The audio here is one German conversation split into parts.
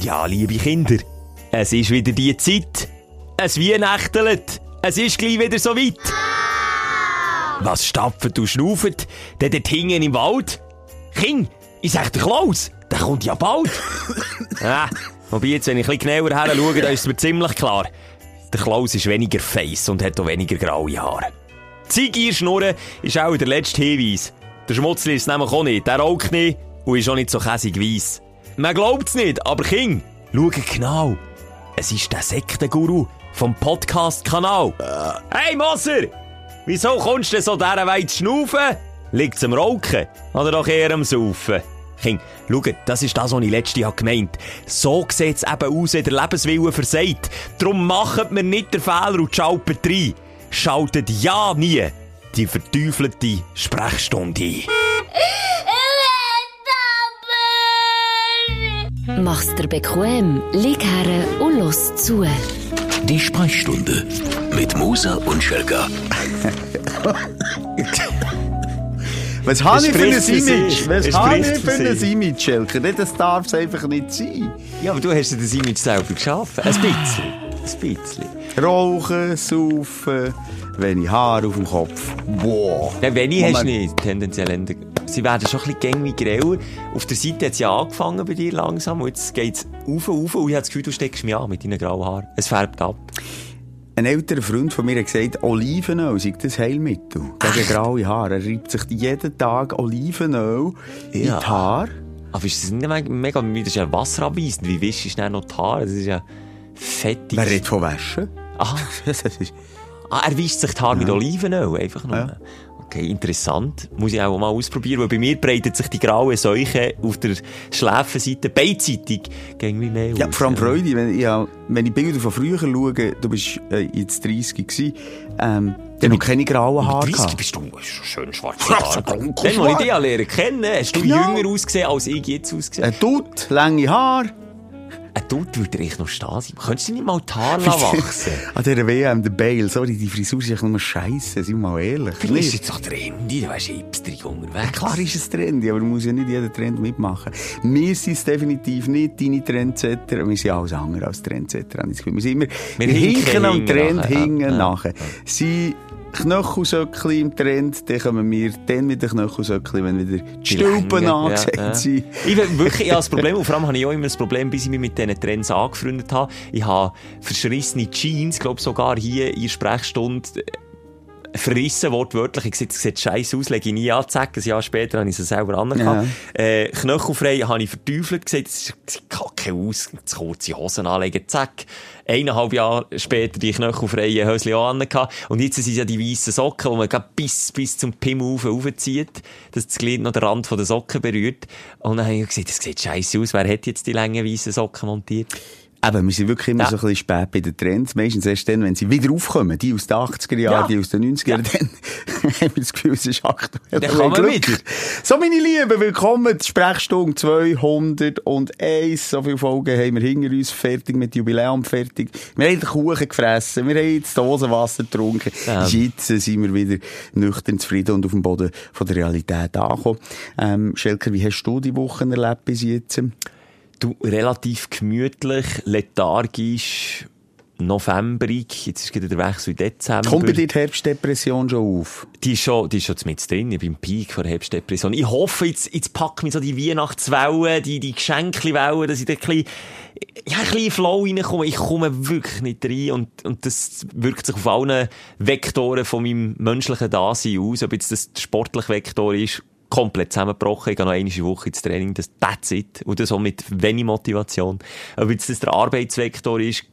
Ja, liebe Kinder, es ist wieder die Zeit. Es Weihnachtelt. Es ist gleich wieder so weit. Was stapft und schnauft? Der dort hinten im Wald? King, ich sag dir Klaus, der kommt ja bald. ah, wobei jetzt, wenn ich ein bisschen genauer her schaue, dann ist mir ziemlich klar. Der Klaus ist weniger face und hat auch weniger graue Haare. Die Schnurren ist auch der letzte Hinweis. Der Schmutzli ist nämlich auch nicht. Der raucht nicht und ist auch nicht so käsig weiss. Man glaubt's nicht, aber King, schau genau. Es ist der Sektenguru vom Podcast-Kanal. Hey Moser! Wieso kommst du so dieser Weise zu schnaufen? Liegt's am Rauchen? Oder doch eher am Saufen? King, schau, das ist das, was ich letztes Jahr gemeint So sieht's eben aus, wenn der Lebenswille versagt. Drum macht mir nicht den Fehler und schaltet rein. Schaltet ja nie die verteufelte Sprechstunde ein. Mach's dir bequem, lieg her und los zu. Die Sprechstunde mit Musa und Schelga. Was habe ich für ein Image? Was habe ich für ein. Image, Schelke? Nee, Das darf es einfach nicht sein. Ja, aber du hast dir das Image selber geschaffen. Ein bisschen. Ein bisschen. Rauchen, saufen, wenig Haar auf dem Kopf. Boah. Ja, wenn ich hast du nicht, tendenziell. Sie werden schon ein bisschen gängig grauer. Auf der Seite hat es ja angefangen bei dir langsam und jetzt geht es rauf, rauf und ich habe das Gefühl, du steckst mich an mit deinen grauen Haaren. Es färbt ab. Ein älterer Freund von mir hat gesagt, Olivenöl sei das Heilmittel gegen graue Haare. Er reibt sich jeden Tag Olivenöl in Ja. die Haare. Aber ist das nicht mega, das ist ja wasserabweisend. Wie wischst du dann noch die Haare? Das ist ja fettig. Wer redet von Waschen? Das ist Ah, er wischt sich die Haare mit Olivenöl, einfach nur. Ja. Okay, interessant. Muss ich auch mal ausprobieren, weil bei mir breitet sich die graue Seuche auf der Schläfenseite beidseitig gegen mich mehr Ja, vor allem Freude, wenn, ja, wenn ich Bilder von früher schaue, du bist äh, jetzt 30 gewesen, ähm, dann noch keine grauen Haare Mit 30 gehabt. bist du schön dunkel Dann, als ich schwarz. dich lernen kennen, hast du Genau. jünger ausgesehen, als ich jetzt ausgesehen. Ein Dutt, lange Haare. Ein Dutt würde echt noch stehen sein. Könntest du nicht mal die Haare wachsen? An dieser WM, der Bale, sorry, die Frisur ist echt nur scheiße, sind wir mal ehrlich. Du bist jetzt doch trendy, du wärst hipsterig unterwegs. Klar ist es trendy, aber man muss ja nicht jeden Trend mitmachen. Wir sind es definitiv nicht, deine Trendsetter. Wir sind alles andere als Trendsetter. Wir sind immer, wir, hinken hinken am Trend, nachher, ja. Ja. nachher. Sie Knöchelsöckli im Trend, dann kommen wir dann mit den Knöchelsöckli, wenn wieder die Stülpen angesagt ja, ja. sind. Ich will wirklich, ich habe das Problem, und vor allem habe ich auch immer das Problem, bis ich mich mit diesen Trends angefreundet habe. Ich habe verschrissene Jeans, glaube sogar hier in der Sprechstunde, verrissen, wortwörtlich. Ich gesagt, es sieht scheiße aus, lege ich nie an, zack, ein Jahr später habe ich sie selber angehabt. Äh, Knöchelfrei habe ich verteufelt, gesagt, es sieht kacke aus, zu kurze Hosen anlegen, zack. Eineinhalb Jahre später die knöchelfreien Hösli auch angehabt. Und jetzt sind es ja die weißen Socken, die man bis, bis zum Pimmel rauf, raufzieht, dass das Glied noch den Rand von der Socken berührt. Und dann habe ich gesagt, das sieht scheiße aus, wer hat jetzt die langen weißen Socken montiert? Eben, wir sind wirklich immer Ja. so ein bisschen spät bei den Trends. Meistens erst dann, wenn sie wieder aufkommen. Die aus den 80er Jahren, Ja. die aus den 90er Jahren, dann haben wir das Gefühl, es ist aktuell. Dann man Glück. wieder. So, meine Lieben, willkommen zur Sprechstunde 201. So viele Folgen haben wir hinter uns. Fertig mit Jubiläum, fertig. Wir haben den Kuchen gefressen. Wir haben jetzt Dosenwasser getrunken. Ja. Jetzt sind wir wieder nüchtern zufrieden und auf dem Boden von der Realität angekommen. Ähm, Schelker, wie hast du die Wochen erlebt bis jetzt? Du, relativ gemütlich, lethargisch, novemberig, jetzt ist gerade der Wechsel in Dezember. Kommt bei dir die Herbstdepression schon auf? Die ist schon, die ist schon mit drin, ich bin im Peak von der Herbstdepression. Ich hoffe, jetzt, jetzt packt mich so die Weihnachtswellen, die, die Geschenkli-Wellen, dass ich da ein bisschen, ja, ein bisschen Flow reinkomme. Ich komme wirklich nicht rein und, und das wirkt sich auf allen Vektoren von meinem menschlichen Dasein aus. Ob jetzt das sportliche Vektor ist, komplett zusammengebrochen. Ich gehe noch eine Woche ins Training, das that's it. Und das auch mit wenig Motivation. Ob jetzt das der Arbeitsvektor ist,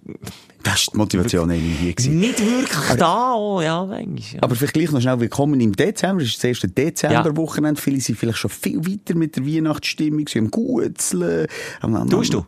Das war die Motivation eigentlich hier. gewesen. nicht wirklich da, oh, ja, manchmal. Ja. Aber vielleicht gleich noch schnell willkommen im Dezember. Das ist das erste Dezemberwochenende. Viele sind vielleicht schon viel weiter mit der Weihnachtsstimmung. Sie haben Gutzeln. Tust du?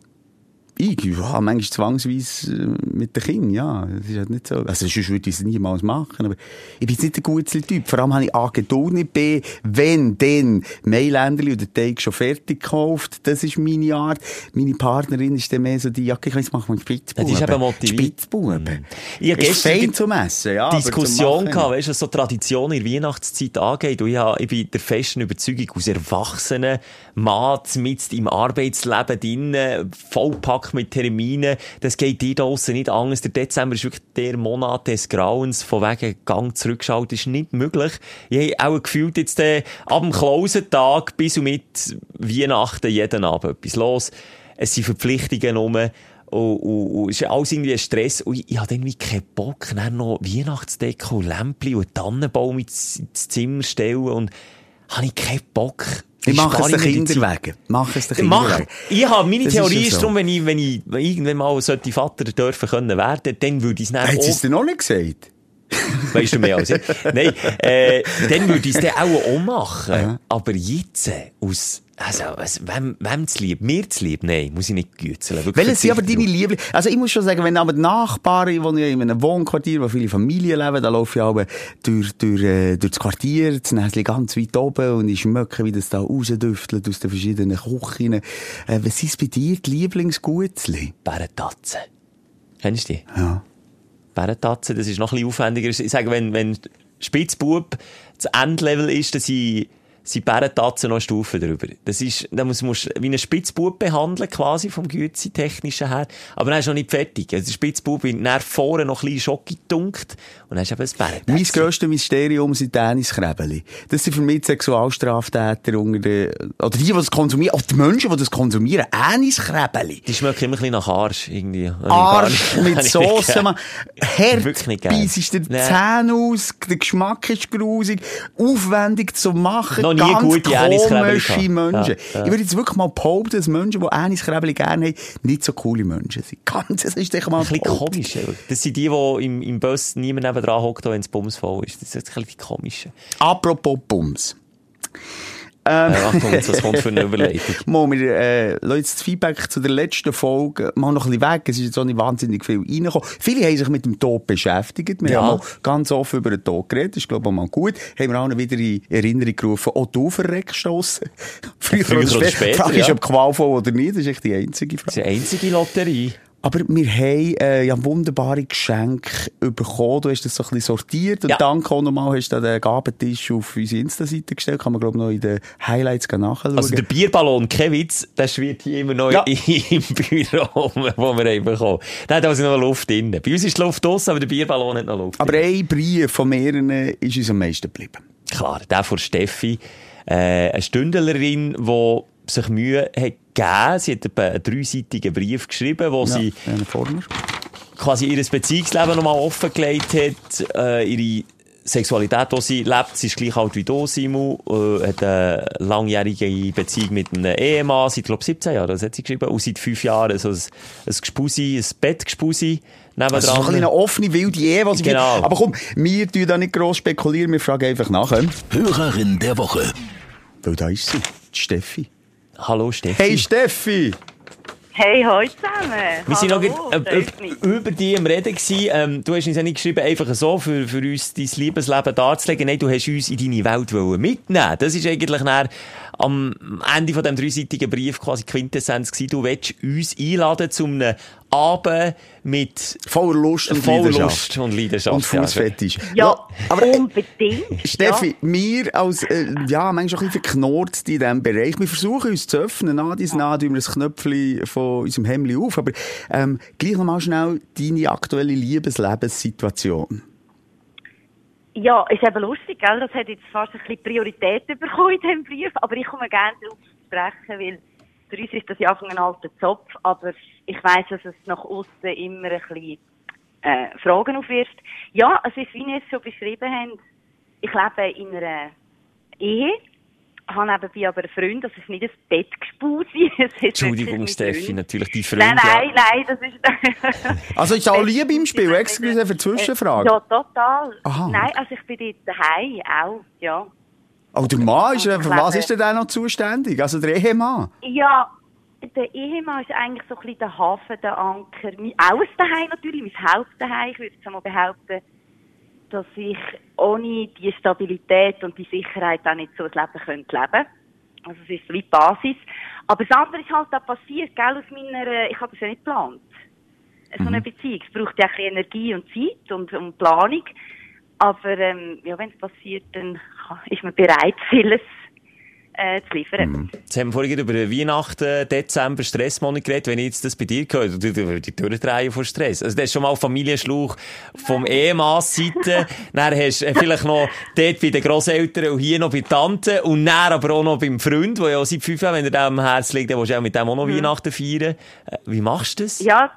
Ich, ja, manchmal zwangsweise äh, mit den Kindern, ja. Das ist halt nicht so. Also, sonst würde ich es niemals machen. Aber ich bin jetzt nicht der Gutzli-Typ. Vor allem habe ich A, Geduld nicht, B, wenn, dann Mailänderli oder Teig schon fertig gekauft. Das ist meine Art. Meine Partnerin ist dann mehr so die, ja, ich jetzt machen wir Spitzbuben. Das ist eben motiviert. Spitzbuben. Ich habe ist gestern fein zum Essen, ja. Diskussion gehabt, weißt du, was so Tradition in der Weihnachtszeit angeht. Und ich, habe, ich bin der festen Überzeugung, aus erwachsenen Mann mit im Arbeitsleben drinnen, vollpackt vollgepackt mit Terminen. Das geht dir draussen nicht anders. Der Dezember ist wirklich der Monat des Grauens. Von wegen Gang zurückschalten ist nicht möglich. Ich habe auch gefühlt jetzt äh, ab dem Klausentag bis und mit Weihnachten jeden Abend etwas los. Es sind Verpflichtungen rum. Und, und, und es ist alles irgendwie ein Stress. Und ich, ich habe irgendwie keinen Bock, dann noch Weihnachtsdeko, Lämpchen und Tannenbaum ins, ins Zimmer stellen. Und habe ich keinen Bock. Ich mache es den Kindern wegen. Mach es den Kindern wegen. Ich habe, meine Das Theorie ist ja so. darum, wenn ich, wenn ich irgendwann mal sollte Vater dürfen können werden, dann würde ich es dann Hat sie es dir noch nicht gesagt? weißt du mehr als ich. Nein, äh, dann würde ich es dann auch, auch machen. Aber jetzt, äh, aus, also, also wem, wem zu lieb? Mir zu lieb? Nein, muss ich nicht gützeln. Wirklich Welche sind aber deine Liebling? Also ich muss schon sagen, wenn aber die Nachbarn, ja in einem Wohnquartier, wo viele Familien leben, da laufe ich aber durch, durch, äh, durch das Quartier, das Näschen ganz weit oben und ich schmecke, wie das da rausdüftelt aus den verschiedenen Küchen. Äh, was ist bei dir die Lieblingsgutzli? Bärentatzen. Kennst du die? Ja. Bärentatzen, das ist noch ein bisschen aufwendiger. Ich sage, wenn, wenn Spitzbub das Endlevel ist, dann sind, sind Bärentatzen noch eine Stufe drüber. Das ist, da muss, musst wie einen Spitzbub behandeln, quasi, vom Gützi-technischen her. Aber dann ist noch nicht fertig. Also, der Spitzbub wird nach vorne noch ein bisschen Schocke gedunkt. Und dann du eben ein Bärentätzchen. Mein grösstes Mysterium sind Tenniskrebeli. Das sind für mich die Sexualstraftäter unter den, oder die, die das konsumieren, oder die Menschen, die das konsumieren. Tenniskrebeli. Die schmecken immer ein bisschen nach Arsch, irgendwie. Arsch mit Soße, man. Hart Wirklich nicht geil. beißt dir die. Zähne aus, der Geschmack ist grusig, aufwendig zu machen, Noch nie ganz gute komische. Menschen. Ja, ja. Ich würde jetzt wirklich mal behaupten, dass Menschen, die Anis-Krebeli gerne haben, nicht so coole Menschen sind. Ganz, das ist sicher mal Ein bisschen behauptet. komisch. Das sind die, die im, im Bus niemand nebendran hockt, wenn es bumsvoll ist. Das ist ein bisschen die komische. Apropos Bums. Äh, Achtung, jetzt, was kommt für eine Überleitung? Mal, wir äh, jetzt das Feedback zu der letzten Folge mal noch ein bisschen weg. Es ist jetzt auch nicht wahnsinnig viel reingekommen. Viele haben sich mit dem Tod beschäftigt. Wir Ja. haben mal ganz offen über den Tod geredet. Das ist, glaube ich, auch mal gut. Haben wir allen wieder in Erinnerung gerufen. Auch du verreckstossen. Früher, Früher oder später, Die Frage ist, ja. ob qualvoll oder nicht. Das ist echt die einzige Frage. Das ist die einzige Lotterie. Aber wir haben äh, ja wunderbare Geschenke bekommen. Du hast das so ein bisschen sortiert. Und Ja. danke auch nochmal, hast du den Gabentisch auf unsere Insta-Seite gestellt. Kann man, glaube ich, noch in den Highlights nachschauen. Also der Bierballon, kein Witz, der schwirrt hier immer noch Ja. im Büro, wo wir haben bekommen. Der hat also noch Luft drin. Bei uns ist die Luft draussen, aber der Bierballon hat noch Luft Aber drin. ein Brief von mehreren ist uns am meisten geblieben. Klar, der von Steffi, äh, eine Stündlerin, die sich Mühe hat gegeben. Sie hat einen dreiseitigen Brief geschrieben, wo sie Ja, mir. quasi ihr Beziehungsleben nochmal offengelegt hat, äh, ihre Sexualität, die sie lebt. Sie ist gleich alt wie du, Simu, äh, hat eine langjährige Beziehung mit einem Ehemann, seit, glaube 17 Jahren, das hat sie geschrieben, und seit fünf Jahren so ein, ein Gespusi, ein Bettgespusi nebendran. Also so ein eine offene, wilde Ehe, was Genau. wir... Aber komm, wir tun da nicht gross spekulieren, wir fragen einfach nachher. Hörerin der Woche. Weil da ist sie, die Steffi. Hallo Steffi. Hey Steffi! Hey, hallo zusammen. Wir sind noch grad, äh, üb- über die im Reden gewesen. Ähm, du hast uns ja nicht geschrieben, einfach so, für, für uns dein Liebesleben darzulegen. Nein, du hast uns in deine Welt wollen mitnehmen. Das ist eigentlich dann am Ende von dem dreiseitigen Brief quasi Quintessenz gewesen. Du willst uns einladen zu einem Abend mit Voller Lust und voller Leidenschaft. Lust und Leidenschaft. Und Fußfetisch. Ja, aber äh, unbedingt. Steffi, wir als, äh, ja, manchmal ein bisschen verknurrt in diesem Bereich. Wir versuchen uns zu öffnen. Nach dies nah tun wir das Knöpfchen von unserem Hemd auf. Aber, ähm, gleich nochmal schnell deine aktuelle Liebeslebensituation. Ja, ist eben lustig, gell? Das hat jetzt fast ein bisschen Priorität bekommen in diesem Brief, aber ich komme gerne darauf zu sprechen, weil für uns ist das ja einfach ein alter Zopf, aber ich weiss, dass es nach außen immer ein bisschen äh, Fragen aufwirft. Ja, es ist, wie ihr es schon beschrieben habt, ich lebe in einer Ehe, habe nebenbei aber einen Freund, das ist nicht ein es wirklich Entschuldigung, Steffi, natürlich die Freund. Nein, nein, nein, das ist... Also ist auch Liebe im Spiel? Excuse für die Zwischenfrage. Ja, total. Aha. Nein, also ich bin dort daheim auch, ja. Oh, der Mann ist, für was ist denn der noch zuständig? Also der Ehemann? Ja, der Ehemann ist eigentlich so ein bisschen der Hafen, der Anker. Mein Aus daheim natürlich, mein Hauptdaheim. Ich würde jetzt einmal behaupten, dass ich ohne die Stabilität und die Sicherheit auch nicht so ein Leben könnte leben. Also es ist wie die Basis. Aber das andere ist halt auch passiert, gell, aus meiner, äh, ich habe das ja nicht geplant. So eine Beziehung. Es braucht ja ein bisschen Energie und Zeit und, und Planung. Aber ähm, ja, wenn es passiert, dann ist man bereit, vieles äh, zu liefern. Mhm. Jetzt haben wir vorhin über Weihnachten, Dezember, Stressmonat geredet. Wenn ich jetzt das bei dir höre, du, würdest die durchdrehen vor Stress. Also, das ist schon mal Familienschlauch vom Ehemanns Seite. dann hast du vielleicht noch dort bei den Grosseltern und hier noch bei Tanten und dann aber auch noch beim Freund, der ja auch seit fünf Jahren, wenn er dem am Herzen liegt, dann willst du auch mit dem auch noch Weihnachten feiern. Äh, Wie machst du das? Ja,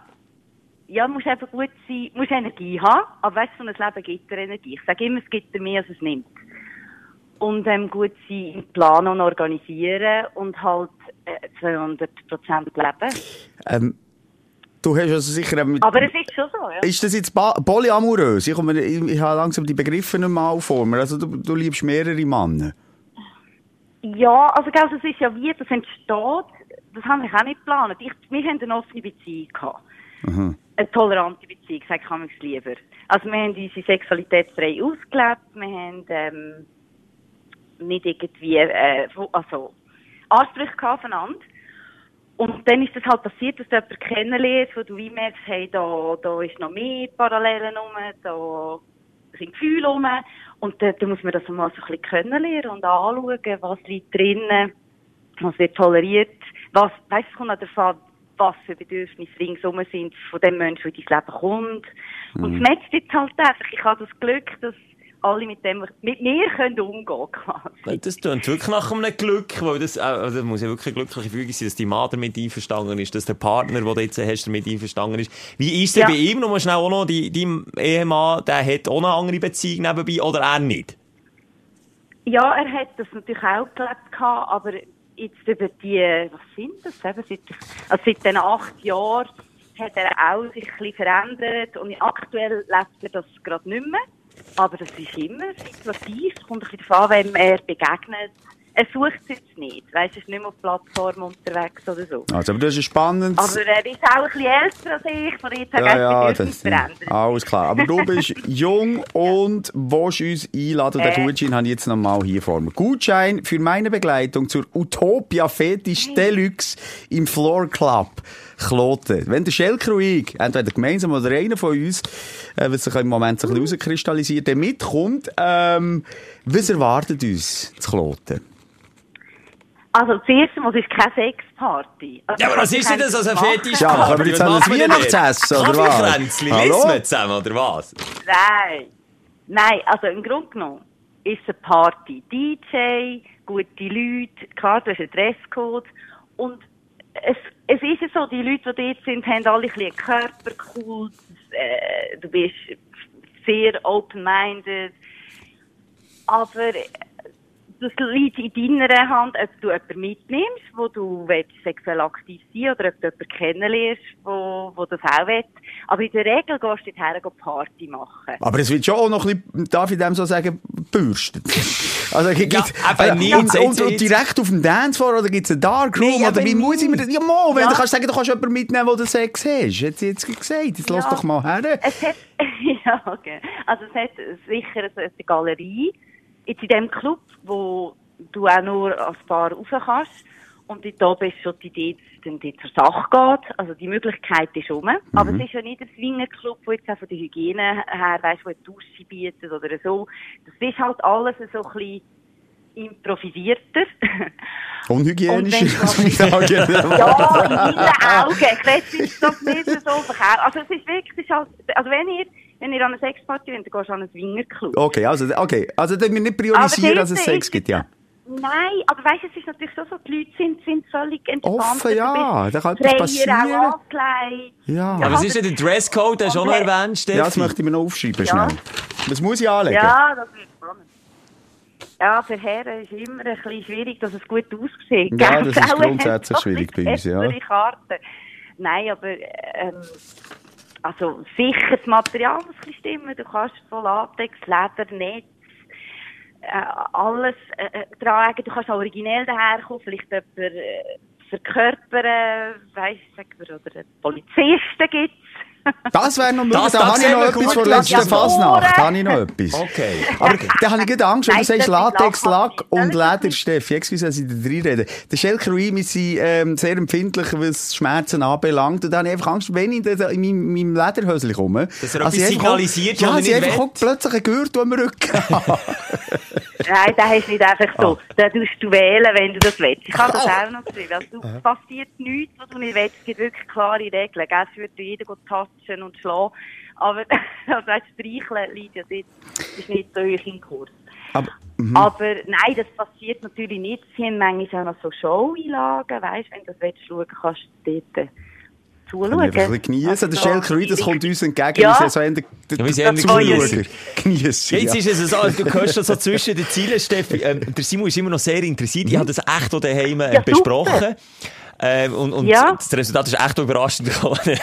ja, muss einfach gut sein, muss Energie haben, aber weißt du, so ein Leben gibt dir Energie. Ich sage immer, es gibt dir mehr, als es nimmt. Und ähm, gut sein, im Planen und organisieren und halt äh, 200 Prozent leben. Ähm, du hast also sicher... Mit, Aber es ist schon so, ja. ist das jetzt polyamorös? Ich, komme, ich, ich habe langsam die Begriffe nicht mal vor mir. Also du, du liebst mehrere Männer. Ja, also gell, das ist ja wie, das entsteht, das habe ich auch nicht geplant. Ich, wir haben eine offene Beziehung gehabt. Eine tolerante Beziehung, sage ich manchmal lieber. Also wir haben unsere Sexualität frei ausgelebt, wir haben ähm, nicht irgendwie, äh, also Ansprüche gehabt aufeinander. Und dann ist das halt passiert, dass du jemanden kennenlernst, wo du wie merkst, hey, da, da ist noch mehr Parallelen rum, da sind Gefühle rum. Und da, da muss man das mal so ein bisschen kennenlernen und anschauen, was liegt drinnen, was wird toleriert, was, weißt du, es kommt auch davon, was für Bedürfnisse ringsum sind von dem Menschen, der in dein Leben kommt. Und es matcht jetzt halt einfach. Ich habe das Glück, dass alle mit dem, mit mir können umgehen quasi. Das klingt wirklich nach einem Glück, weil das, äh, also das muss ja wirklich eine glückliche Fügung sein, dass die Mann damit einverstanden ist, dass der Partner, den du jetzt hast, damit einverstanden ist. Wie ist es Ja. bei ihm? Nur schnell auch noch, die, dein Ehemann, der hat auch eine andere Beziehung nebenbei, oder er nicht? Ja, er hat das natürlich auch gelebt gehabt, aber jetzt über die, was sind das eben, seit, also seit den acht Jahren hat er auch sich ein bisschen verändert und aktuell lebt er das gerade nicht mehr. Aber das ist immer situativ, es kommt ein bisschen darauf an, wem er begegnet. Er sucht es jetzt nicht, weißt du, er ist nicht mehr auf Plattformen unterwegs oder so. Also, aber das ist spannend. Aber er ist auch ein bisschen älter als ich, von jetzt Ja, ja, das verändert. alles klar. Aber du bist jung und willst uns einladen. Den Äh. Gutschein habe ich jetzt nochmal hier vor mir. Gutschein für meine Begleitung zur Utopia Fetisch Deluxe im Floor Club. Kloten. Wenn der Schelker und ich, entweder gemeinsam oder einer von uns, äh, was sich im Moment so ein bisschen rauskristallisiert, der mitkommt, ähm, was erwartet uns zu Kloten? Also, zuerst mal, es ist keine Sexparty. Also, Ja, aber was wir ist denn das als ein. Fetisch? Ja, können wir jetzt an ein Weihnachtsessen, oder was? Kaffeekränzli, Hallo? lesen wir zusammen, oder was? Nein. Nein, also im Grunde genommen ist es eine Party. DJ, gute Leute, klar, du hast einen Dresscode. Und es, es ist ja so, die Leute, die dort sind, haben alle ein bisschen Körperkult. Äh, du bist sehr open-minded. Aber das liegt in deiner Hand, ob du jemanden mitnimmst, wo du willst, sexuell aktiv sein oder ob du jemanden kennenlernst, wo, wo das auch will. Aber in der Regel gehst du dorthin gehen Party machen. Aber es wird schon auch noch ein bisschen, darf ich dem so sagen, bürstet. Also, gibt, Ja, nicht. und, Sagt und, und jetzt. direkt auf dem Dancefloor oder gibt es einen Darkroom? Nee, oder wie muss ich mir das? Ja, mo, wenn Ja. du kannst sagen, du kannst jemanden mitnehmen, der Sex hast. Jetzt jetzt gesagt. Jetzt lass Ja. doch mal her. Es hat, ja, okay. Also es hat sicher eine, eine Galerie. Jetzt in dem Club, wo du auch nur als Paar rauf kannst. Und dort oben ist schon die Idee, dass es dann dort zur Sache geht. Also die Möglichkeit ist rum. Aber es ist ja nicht ein Swingerclub, wo jetzt auch von der Hygiene her, weißt, wo eine Dusche bietet oder so. Das ist halt alles so ein bisschen improvisierter. Unhygienisch. Und ja, genau. Ja, in meinen Augen. Ich weiß jetzt doch nicht so verkehrt. Also es ist wirklich, es ist halt, also wenn ihr, wenn ihr an eine Sexparty wollt, dann gehst du an einen Swingerclub. Okay, also, okay. Also, dann wir nicht priorisieren, dass es Sex ist- gibt, ja. Nein, aber weißt du, es ist natürlich schon so, die Leute sind, sind völlig entspannt. Offen, ja, da kann etwas passieren. auch angekleidet. Ja. Aber was ist denn der Dresscode? Hast du auch noch Und- erwähnt, Steffi? Ja, das möchte ich mir noch aufschreiben, Ja. schnell. Was muss ich anlegen? Ja, das wird spannend. Ja, für Herren ist immer ein bisschen schwierig, dass es gut aussieht. Ja, das ist grundsätzlich schwierig bei uns, ja. Karten. Nein, aber ähm, also sicher das Material muss ein stimmen. Du kannst von Latex, Leder, Netz, äh, alles äh, äh, tragen. Du kannst auch originell daherkommen, vielleicht jemanden äh, verkörpern, weiss sagen wir, oder Polizisten gibt's. Das wäre noch möglich. Das- da das habe ich noch etwas von Das letzter ist Fasnacht. Da habe ich noch etwas. Okay. Aber da habe ich gerade Angst, wenn du sagst Latex, Lack und Leder, Steffi. Excuse, dass ich da reinrede. Der Schelker und ich, wir sind ähm, sehr empfindlich, was Schmerzen anbelangt. Und da habe ich einfach Angst, wenn ich da in meinem, meinem Lederhöschen komme. Dass er also etwas signalisiert, Ja, sie nicht einfach auch plötzlich einen Gürtel am Rücken. Nein, das hast du nicht einfach so. Ah. Da tust du wählen, wenn du das willst. Ich habe das auch noch geschrieben. Also, du passiert nichts, was du nicht willst. Es gibt wirklich klare Regeln. Gell? Es würde jeder gut touchen und schlagen. Aber, also, weißt, streicheln liegt ja dort, ist nicht so hoch im Kurs. Aber, Aber nein, das passiert natürlich nicht. Sie haben manchmal auch noch so Show-Einlagen, weißt, wenn du das willst schauen, kannst du dort äh, zuschauen. Ein bisschen geniessen. Also der Schelker Rui, das kommt uns entgegen. Ja. Wir sind so der, Ja, wir sind Zuschauer. Geniessen, Jetzt ist es so, du hörst schon so zwischen den Zielen, Steffi. Ähm, der Simon ist immer noch sehr interessiert. Ich habe das echt auch daheim äh, Ja, besprochen. Ähm, und und Ja. das Resultat ist echt überraschend gekommen.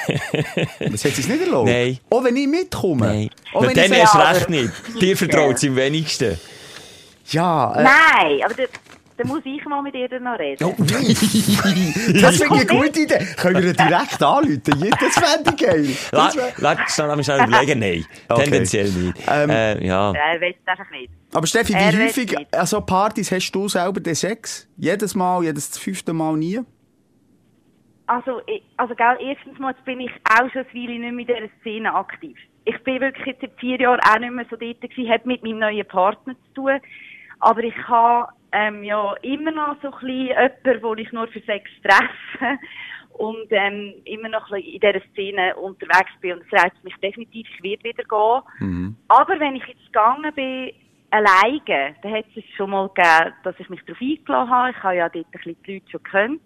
Das hat sie nicht erlaubt? Nein. Auch wenn ich mitkomme? Nein. Auch wenn dann erst recht nicht. Dir vertraut es am wenigsten. Ja, äh, Nein, aber da, da muss ich mal mit ihr dann noch reden. Oh, das finde ich eine gute Idee. Können wir direkt anrufen? Das fände ich geil. Lass mich schnell überlegen. Nein, Okay. tendenziell nicht. Ähm, äh, ja. Er weiß es einfach nicht. Aber Steffi, wie häufig an so Partys hast du selber den Sex? Jedes Mal, jedes fünfte Mal nie? Also, ich, also, gell, erstens mal jetzt bin ich auch schon eine Weile nicht mehr in dieser Szene aktiv. Ich bin wirklich jetzt seit vier Jahren auch nicht mehr so dort gewesen, hat mit meinem neuen Partner zu tun. Aber ich habe, ähm, ja, immer noch so ein bisschen jemanden, wo ich nur für Sex treffe. Und, ähm, immer noch ein bisschen in dieser Szene unterwegs bin. Und es reizt mich definitiv, ich werde wieder gehen. Aber wenn ich jetzt gegangen bin, alleine, dann hat es schon mal gegeben, dass ich mich darauf eingeladen habe. Ich habe ja dort ein bisschen die Leute schon gekannt.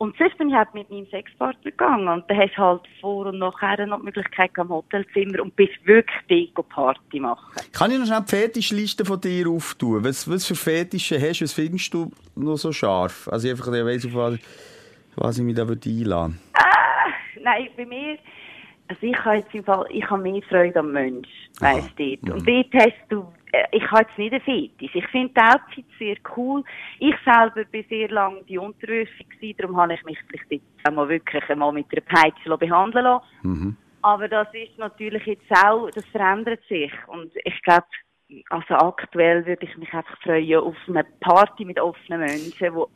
Und sonst bin ich halt mit meinem Sexpartner gegangen. Und dann hast du halt vor und nachher noch die Möglichkeit am Hotelzimmer und bist wirklich dort Party machen. Kann ich noch schnell die Fetischliste von dir auftun? Was, was für Fetische hast du? Was findest du noch so scharf? Also ich einfach ich weiss, auf was, was ich mich da einladen Nein, bei mir, also ich habe jetzt im Fall, ich habe mehr Freude am Mensch, weißt du. Und dort hast du, ich habe jetzt nicht einen Fetisch. Ich finde die Outfits sehr cool. Ich selber bin sehr lange die unterwürfig gewesen, darum habe ich mich vielleicht jetzt einmal wirklich einmal mit einer Peitsche behandeln lassen. Aber das ist natürlich jetzt auch, das verändert sich. Und ich glaube, also aktuell würde ich mich einfach freuen auf eine Party mit offenen Menschen, wo,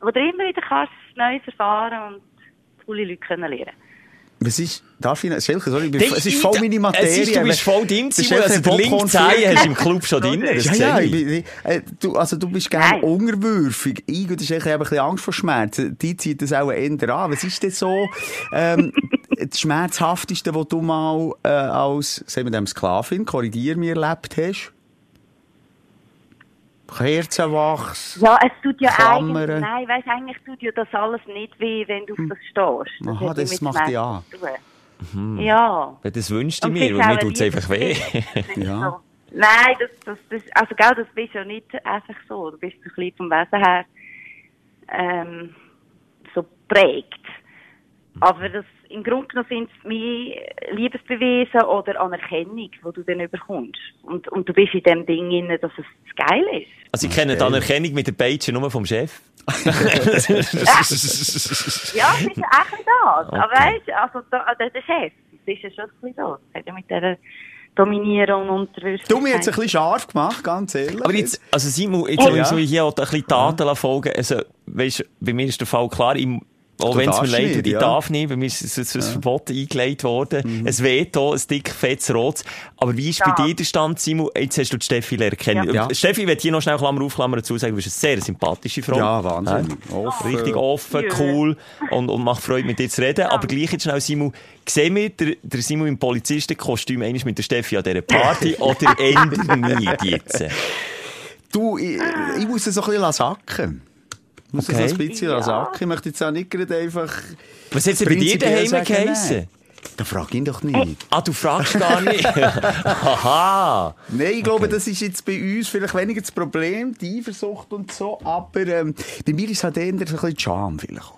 wo du immer wieder kannst Neues erfahren und coole Leute können lernen. Was ist, darf ich, Schelke, sorry, bin- es ist voll meine Materie. Es ist, du bist voll drin, Simon. Also, der linke Zehen hast du im Club schon drin. Ja, ja, ich bin, äh, du, also du bist gerne unterwürfig. Ich, ich habe ein bisschen Angst vor Schmerzen. Die zieht das auch eher an. Was ist denn so, ähm, das Schmerzhafteste, was du mal, äh, als, sagen wir dem Sklavin, korrigier mich, erlebt hast? Kerzenwachs? Ja, es tut ja Klammern. eigentlich, nein, weißt, eigentlich tut ja das alles nicht weh, wenn du auf das stehst. Hm. Aha, das macht ja. tun. Ja. Das wünschte ich Und mir, weil mir tut es einfach weh. Ja. So. Nein, das, das, das, also, gell, das bist ja nicht einfach so. Du bist ein bisschen vom Wesen her, ähm, so prägt. Aber das, im Grunde genommen sind es mehr Liebesbeweisen oder Anerkennung, die du dann überkommst. Und, und du bist in dem Ding drin, dass es geil ist. Also, ich kenne die Anerkennung mit der Peitsche nur vom Chef. Ja, es ist ja echt das. Aber weißt du, also da, der, der Chef, das ist ja schon ein bisschen so. Das hat ja mit dieser Dominierung und. Du, mir jetzt ein bisschen scharf gemacht, ganz ehrlich. Aber jetzt, also Simon, jetzt Ja. ja. soll ich hier auch ein bisschen Daten ja. folgen. Also, weißt, bei mir ist der Fall klar, ich, auch wenn es mir leid nicht, tut, ich ja. darf nicht, bei mir ist es ein Verbot eingelegt worden. Ein Veto, ein dick, fettes Rot. Aber wie ist Ja. bei dir der Stand, Simon? Jetzt hast du die Steffi lernen. Ja. Steffi, ich hier noch schnell Klammer auf, Klammer dazu sagen, du bist eine sehr sympathische Frau. Ja, Wahnsinn. Ja. Offen. Richtig offen, Ja. cool und, und macht Freude, mit dir zu reden. Aber gleich jetzt schnell, Simon, sehen wir der, der Simon im Polizistenkostüm einmal mit der Steffi an dieser Party oder eher nicht jetzt? Du, ich, ich muss es so ein bisschen sacken. Ich muss Okay. es ein bisschen Ja. sacken. Ich möchte jetzt auch nicht gerade einfach... Was hat es bei dir daheim sagen, geheissen? Da frag ihn doch nicht. Ah, du fragst gar nicht. Haha. Nein, ich glaube, das ist jetzt bei uns vielleicht weniger das Problem, die Eifersucht und so, aber ähm, bei mir ist halt eher ein bisschen Charme vielleicht auch.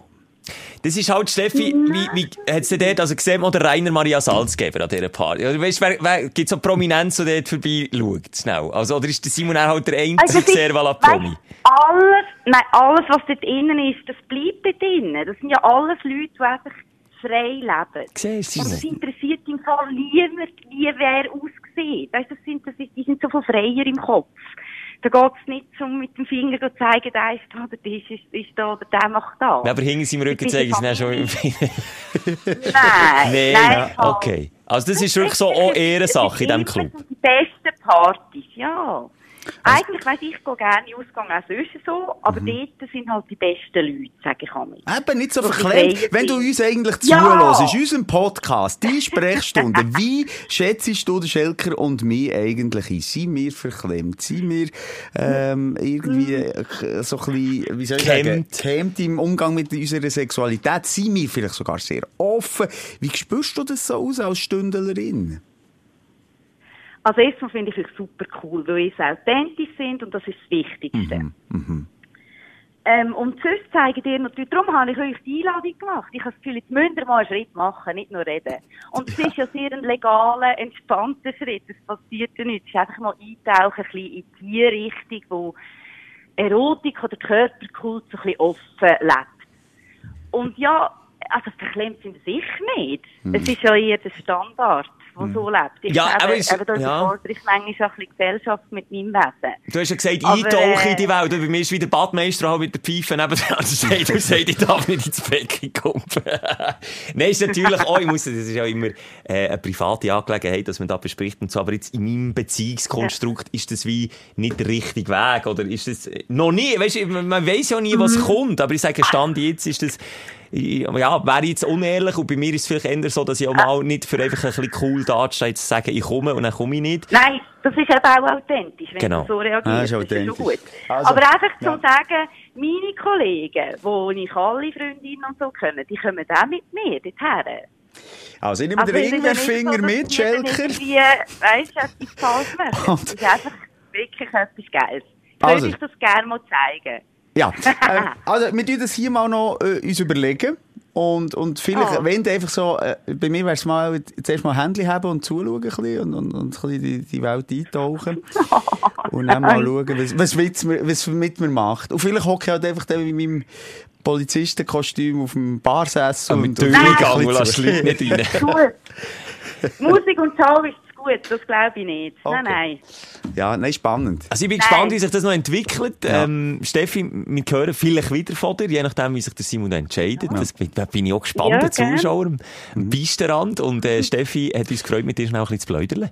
Das ist halt, Steffi, wie, wie hat es denn dort, also gesehen, oder Rainer Maria Salzgeber an dieser Party? Oder weißt, wer, wer, gibt es so Prominenz, die dort vorbei schaut, schnell? Also, oder ist der Simon auch halt der Also, einzige das ist- Servala-Promi? weißt, Alles, nein, alles, was dort innen ist, das bleibt dort innen. Das sind ja alles Leute, die einfach frei leben. Siehst du, Und es Simon? interessiert im Fall niemand, wie wer aussieht. Weißt, das sind, das ist, die sind so viel freier im Kopf. Da geht es nicht um mit dem Finger zu zeigen, der ist da, oder der ist, ist, ist da, oder der macht da. Aber hinter seinem Rücken Das zeigen sie dann schon im Nein, Nein, nein, okay. Also, das ist wirklich so auch Ehrensache in diesem Das Club. sind die besten Partys, ja. Eigentlich weiss ich, ich gehe gerne Ausgang auch sonst so, aber Mhm. dort sind halt die besten Leute, sage ich einmal. Eben nicht so So verklemmt. Wenn du uns eigentlich Ja! zuhörst, in unserem Podcast, die Sprechstunde, wie schätzt du den Schelker und mich eigentlich ein? Sind wir verklemmt? Sind wir ähm, irgendwie äh, so ein bisschen, wie soll ich sagen, Gehemmt. gehemmt im Umgang mit unserer Sexualität? Sind wir vielleicht sogar sehr offen? Wie spürst du das so aus als Stündlerin? Also erstmal finde ich euch super cool, weil ihr authentisch sind und das ist das Wichtigste. Ähm, und sonst zeigen ihr natürlich, darum habe ich euch die Einladung gemacht. Ich habe das Gefühl, jetzt müsst ihr mal einen Schritt machen, nicht nur reden. Und es ist ja sehr ein legaler, entspannter Schritt. Es passiert ja nichts. Es ist einfach mal eintauchen, ein bisschen in die Richtung, wo Erotik oder Körperkult so ein bisschen offen lebt. Und ja, also verklemmt sind wir sicher nicht. Es ist ja eher der Standard, der so lebt. Ich Ja, aber es- eben, da ja. ich manchmal auch ein bisschen Gesellschaft mit meinem Wesen. Du hast ja gesagt, Aber, eintauchen in äh, die Welt. Bei mir ist wieder Badmeister mit der Pfeife nebenan. Also sagt, du sagst, ich darf nicht ins Becken kommen. Nein, ist natürlich auch, ich muss, das ist ja immer äh, eine private Angelegenheit, dass man da bespricht und so. Aber jetzt in meinem Beziehungskonstrukt ist das wie nicht der richtige Weg. Oder ist das äh, noch nie, weißt man weiss ja nie, was Mhm. kommt. Aber ich sage, Stand jetzt ist das, ja, wäre jetzt unehrlich. Und bei mir ist es vielleicht eher so, dass ich auch mal nicht für einfach ein bisschen cool dastehe, zu sagen, ich komme und dann komme ich nicht. Nein, das ist eben auch authentisch, wenn Genau. du so reagierst. Ah, ist das ist authentisch. gut. Also, Aber einfach ja. zum sagen, meine Kollegen, wo ich alle Freundinnen und so kenne, die kommen auch mit mir dorthin. Also, ich nehme den es ist ja nicht Ringwerfinger so, dass mit, Schelker. irgendwie, Weißt du, etwas falsch machen. Und- Das ist einfach wirklich etwas Geiles. Also. Würde ich das gerne mal zeigen. Ja, ähm, also wir tun das hier mal noch äh, uns überlegen. Und, und vielleicht, Oh. wenn du einfach so, äh, bei mir wäre es mal, zuerst mal Handy haben und zuschauen ein bisschen und, und, und ein bisschen die, die Welt eintauchen. und dann mal schauen, was, was, mit mir, was mit mir macht. Und vielleicht hocke ich halt einfach dann in meinem Polizistenkostüm auf dem Barsessel. Und und, mit lässt die Leute nicht rein. Musik und Show ist gut, das glaube ich nicht. Okay. Nein, nein. Ja, nein, spannend. Also ich bin Nein. gespannt, wie sich das noch entwickelt. Ja. Ähm, Steffi, wir hören vielleicht wieder von dir, je nachdem, wie sich der Simon dann entscheidet. Das, da bin ich auch gespannt, Ja, der. Zuschauer am am Beistenrand. Und äh, Steffi hat uns gefreut, mit dir schnell ein bisschen zu plaudern.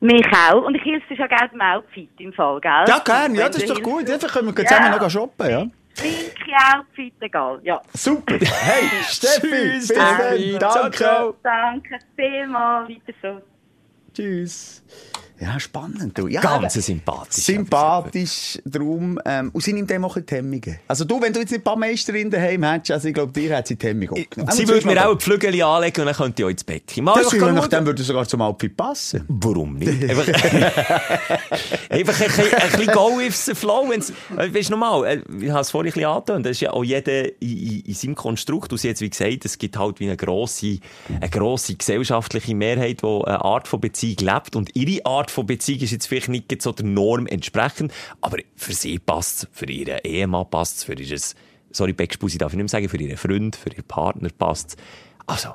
Mich auch. Und ich hilfe dir schon gerne beim Outfit im Fall, gell? Ja, gerne, ja, das ist doch gut. Einfach können wir zusammen Ja. noch shoppen, ja. Linke Outfit, egal. Ja. Super. Hey, Steffi, Tschüss, bis Steffi. dann. Ciao, Danke. ciao. Danke vielmals. Weiter so. Tschüss. Ja, spannend. Du. Ja, Ganz sympathisch. Sympathisch, darum, ähm, und sie nimmt dem auch die Hemmungen. Also du, wenn du jetzt nicht ein paar Meisterin daheim hättest, also ich glaube, dir hat sie die Hemmung abgenommen. Sie würde mir auch ein Pflügeli anlegen und dann könnte ich auch ins. Mal Das einfach würde schauen. nach dem würde sogar zum Outfit passen. Warum nicht? Einfach, einfach ein, ein bisschen go with the flow. Wenn's, äh, weißt du nochmal, äh, ich habe es vorhin ein bisschen angetönt, das ist ja auch jeder in, in, in seinem Konstrukt. Und hat wie gesagt, es gibt halt wie eine grosse, eine grosse gesellschaftliche Mehrheit, die eine Art von Beziehung lebt. Und ihre Art von Beziehung ist jetzt vielleicht nicht so der Norm entsprechend, aber für sie passt es, für ihren Ehemann passt es, für ihr, sorry, Beckspusi darf ich nicht mehr sagen, für ihren Freund, für ihren Partner passt es. Also,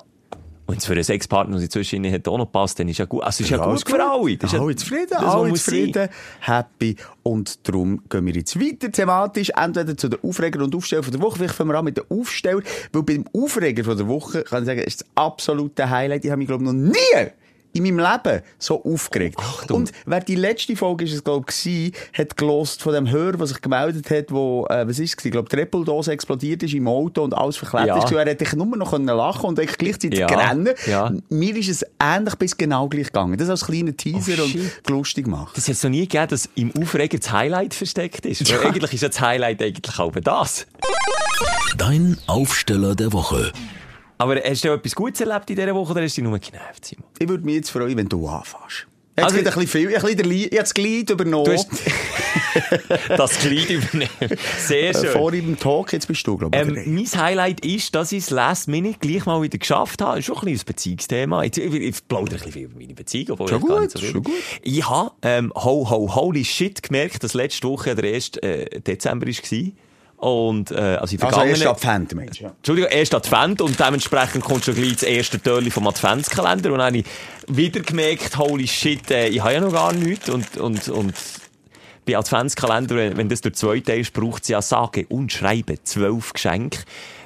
wenn es für einen Sexpartner, der zwischen ihnen hat, auch noch passt, dann ist ja gut. Also, es ist ja Alles gut für alle. Das ist ja zufrieden, das, alle zufrieden, happy. Und darum gehen wir jetzt weiter thematisch, entweder zu den Aufreger und Aufsteller von der Woche. Vielleicht fangen wir an mit den Aufsteller, weil beim Aufreger von der Woche, kann ich sagen, ist das absolute Highlight. Ich habe mich, glaube ich, noch nie in meinem Leben so aufgeregt. und wer die letzte Folge ist es, glaube ich, hat gelost von dem Hörer, der sich gemeldet hat, wo, äh, was ist es, ich glaube, die Trippeldose explodiert ist im Auto und alles verklebt Ja. ist. Er hätte nur noch können lachen und eigentlich gleichzeitig Ja. rennen. Ja. Mir ist es ähnlich bis genau gleich gegangen. Das als kleiner Teaser Oh, und lustig gemacht. Das hat es noch nie gegeben, dass im Aufreger das Highlight versteckt ist. Weil eigentlich ist ja das Highlight eigentlich auch das. Dein Aufsteller der Woche. Aber hast du etwas Gutes erlebt in dieser Woche oder hast du dich nur genervt, Simon? Ich würde mich jetzt freuen, wenn du anfängst. Jetzt Also- ein bisschen viel, ein bisschen der Li- ich habe das Glied übernommen. Das Glied übernehmen. Sehr äh, schön. vor im Talk, jetzt bist du, glaube ich. Ähm, mein Highlight ist, dass ich es Last Minute gleich mal wieder geschafft habe. Ist schon ein bisschen ein Beziehungsthema. Jetzt, ich, ich plaudere ein bisschen viel über meine Beziehung. obwohl Schon ich gut, so schon gut. Ich habe, ähm, ho, ho, holy shit gemerkt, dass letzte Woche der 1. Äh, Dezember war. Und, äh, also in also vergangenen... erst Advent, Mensch. Ja. Entschuldigung, erst Advent und dementsprechend kommt schon gleich das erste Türchen vom Adventskalender und dann habe ich wieder gemerkt, holy shit, äh, ich habe ja noch gar nichts und, und, und bei Adventskalender, wenn, das durch zwei teilst, braucht es ja sage und schreibe zwölf Geschenke.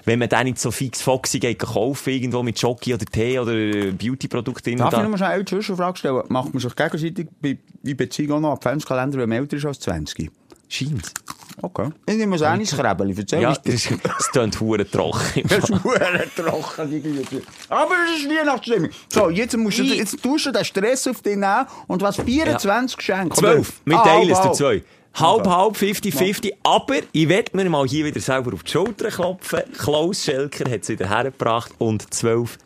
Wenn man dann nicht so fix foxy geht kaufen, irgendwo mit Jockey oder Tee oder Beauty-Produkte drin. Darf ich noch mal schnell eine Zwischenfrage stellen? Macht man sich gegenseitig bei, in Beziehung auch noch Adventskalender, wenn man älter ist als 20? Scheint. Okay. Ich nehme es auch nicht Krebeli. Erzähl Ja, uns das, ist- das klingt hure trocken. Das ist verdammt trocken, die Güte. Aber es ist Weihnachtsstimmung. So, jetzt, musst du, Ich- jetzt tust du den Stress auf dich nehmen und was 24 Geschenke? Zwölf. Wir Ah, teilen es halb, durch halb. zwei. Halb, halb, 50-50. Aber ich werde mir mal hier wieder selber auf die Schulter klopfen. Klaus Schelker hat es wieder hergebracht und zwölf